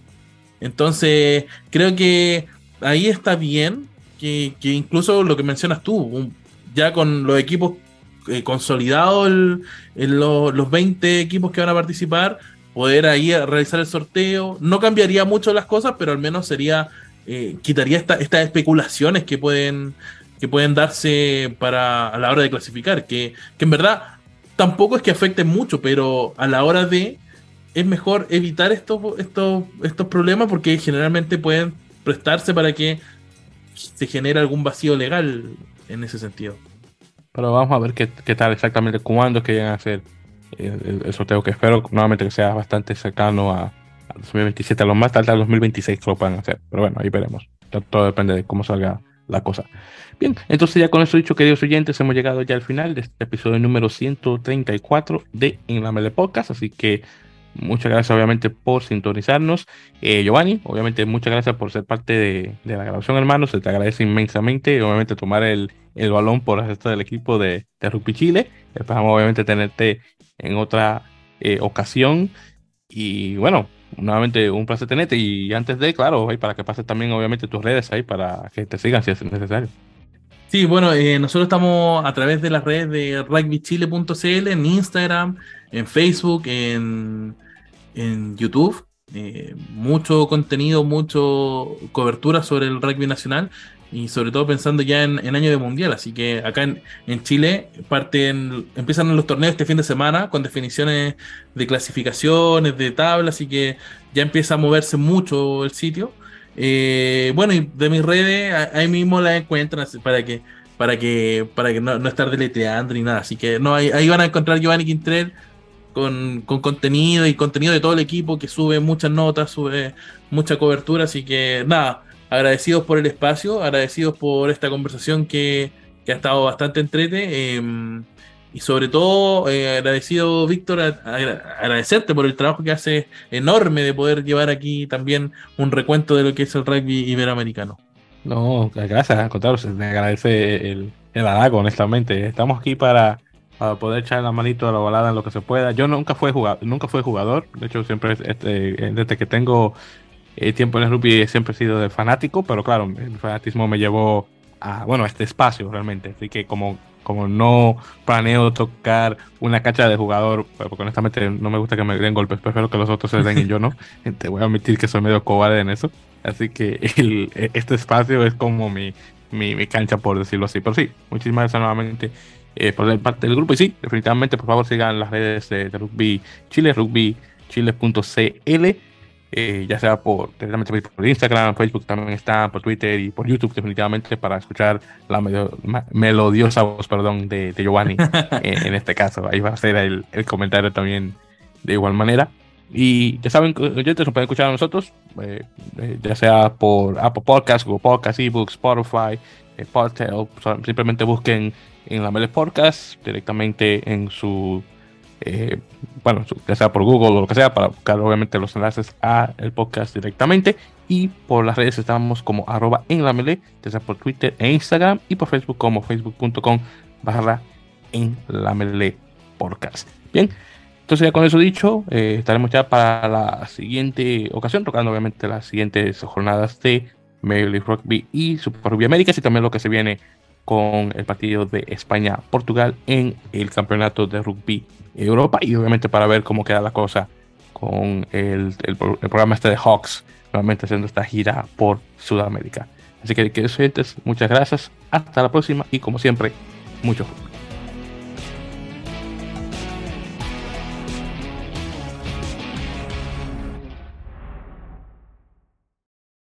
Entonces, creo que ahí está bien que, incluso lo que mencionas tú, ya con los equipos eh, consolidados, en los 20 equipos que van a participar, poder ahí realizar el sorteo. No cambiaría mucho las cosas, pero al menos sería eh, quitaría estas especulaciones que pueden, que pueden darse para a la hora de clasificar, que, en verdad tampoco es que afecten mucho, pero a la hora de es mejor evitar estos, estos, estos problemas porque generalmente pueden prestarse para que se genere algún vacío legal en ese sentido. Pero vamos a ver qué, tal exactamente, cuándo es que llegan a hacer el sorteo, que espero nuevamente que sea bastante cercano a, 2027, a lo más tarde al 2026 que lo puedan hacer. Pero bueno, ahí veremos. Todo depende de cómo salga la cosa. Bien, entonces ya con eso dicho, queridos oyentes, hemos llegado ya al final de este episodio número 134 de En la Mele Podcast. Así que muchas gracias, obviamente, por sintonizarnos. Eh, Giovanni, obviamente, muchas gracias por ser parte de, la grabación, hermano. Se te agradece inmensamente. Obviamente, tomar el, balón por el resto del equipo de, Rugby Chile. Esperamos, obviamente, tenerte en otra eh, ocasión. Y bueno, nuevamente un placer tenerte y antes de, claro, para que pases también obviamente tus redes ahí para que te sigan si es necesario. Sí, bueno, eh, nosotros estamos a través de las redes de rugbychile.cl, en Instagram, en Facebook, en, en YouTube. Eh, mucho contenido, mucho cobertura sobre el rugby nacional y sobre todo pensando ya en, año de mundial. Así que acá en, Chile parten, empiezan los torneos este fin de semana con definiciones de clasificaciones, de tablas, así que ya empieza a moverse mucho el sitio. Eh, bueno, y de mis redes, ahí mismo la encuentran para que para que para que no, estar deletreando ni nada. Así que no, ahí, ahí van a encontrar Giovanni Quintrell con, con, contenido y contenido de todo el equipo que sube muchas notas, sube mucha cobertura. Así que nada, agradecidos por el espacio, agradecidos por esta conversación que, ha estado bastante entrete. Em, y sobre todo, eh, agradecido, Víctor, agradecerte por el trabajo que hace enorme de poder llevar aquí también un recuento de lo que es el rugby iberoamericano. No, gracias, se me agradece el, el honestamente. Estamos aquí para, poder echar la manito a la balada en lo que se pueda. Yo nunca fui jugador, nunca fui jugador, de hecho siempre este, desde que tengo el tiempo en el rugby siempre he sido de fanático, pero claro, el fanatismo me llevó a, bueno, a este espacio realmente. Así que como, como no planeo tocar una cancha de jugador, pues, porque honestamente no me gusta que me den golpes, prefiero que los otros se den y yo no. Te voy a admitir que soy medio cobarde en eso. Así que este espacio es como mi, mi, cancha, por decirlo así. Pero sí, muchísimas gracias nuevamente eh, por ser parte del grupo. Y sí, definitivamente, por favor, sigan las redes de, Rugby Chile, rugbychile.cl. Eh, ya sea por, por Instagram, Facebook también está, por Twitter y por YouTube definitivamente para escuchar la melodiosa voz perdón, de, Giovanni eh, en este caso. Ahí va a ser el, el, comentario también de igual manera. Y ya saben, oyentes, nos pueden escuchar a nosotros, eh, ya sea por Apple Podcasts, Google Podcasts, eBooks, Spotify, Podtail. Simplemente busquen en la Mele Podcast directamente en su eh, bueno, ya sea por Google o lo que sea, para buscar obviamente los enlaces a el podcast directamente. Y por las redes estamos como arroba en la melee, ya sea por Twitter e Instagram, y por Facebook como facebook.com barra en la melee podcast. Bien, entonces ya con eso dicho, eh, estaremos ya para la siguiente ocasión, tocando obviamente las siguientes jornadas de Melee Rugby y Super Rugby Américas y también lo que se viene con el partido de España-Portugal en el campeonato de rugby Europa y obviamente para ver cómo queda la cosa con el, programa este de Hawks, nuevamente haciendo esta gira por Sudamérica. Así que, queridos oyentes, muchas gracias, hasta la próxima y como siempre, mucho fútbol.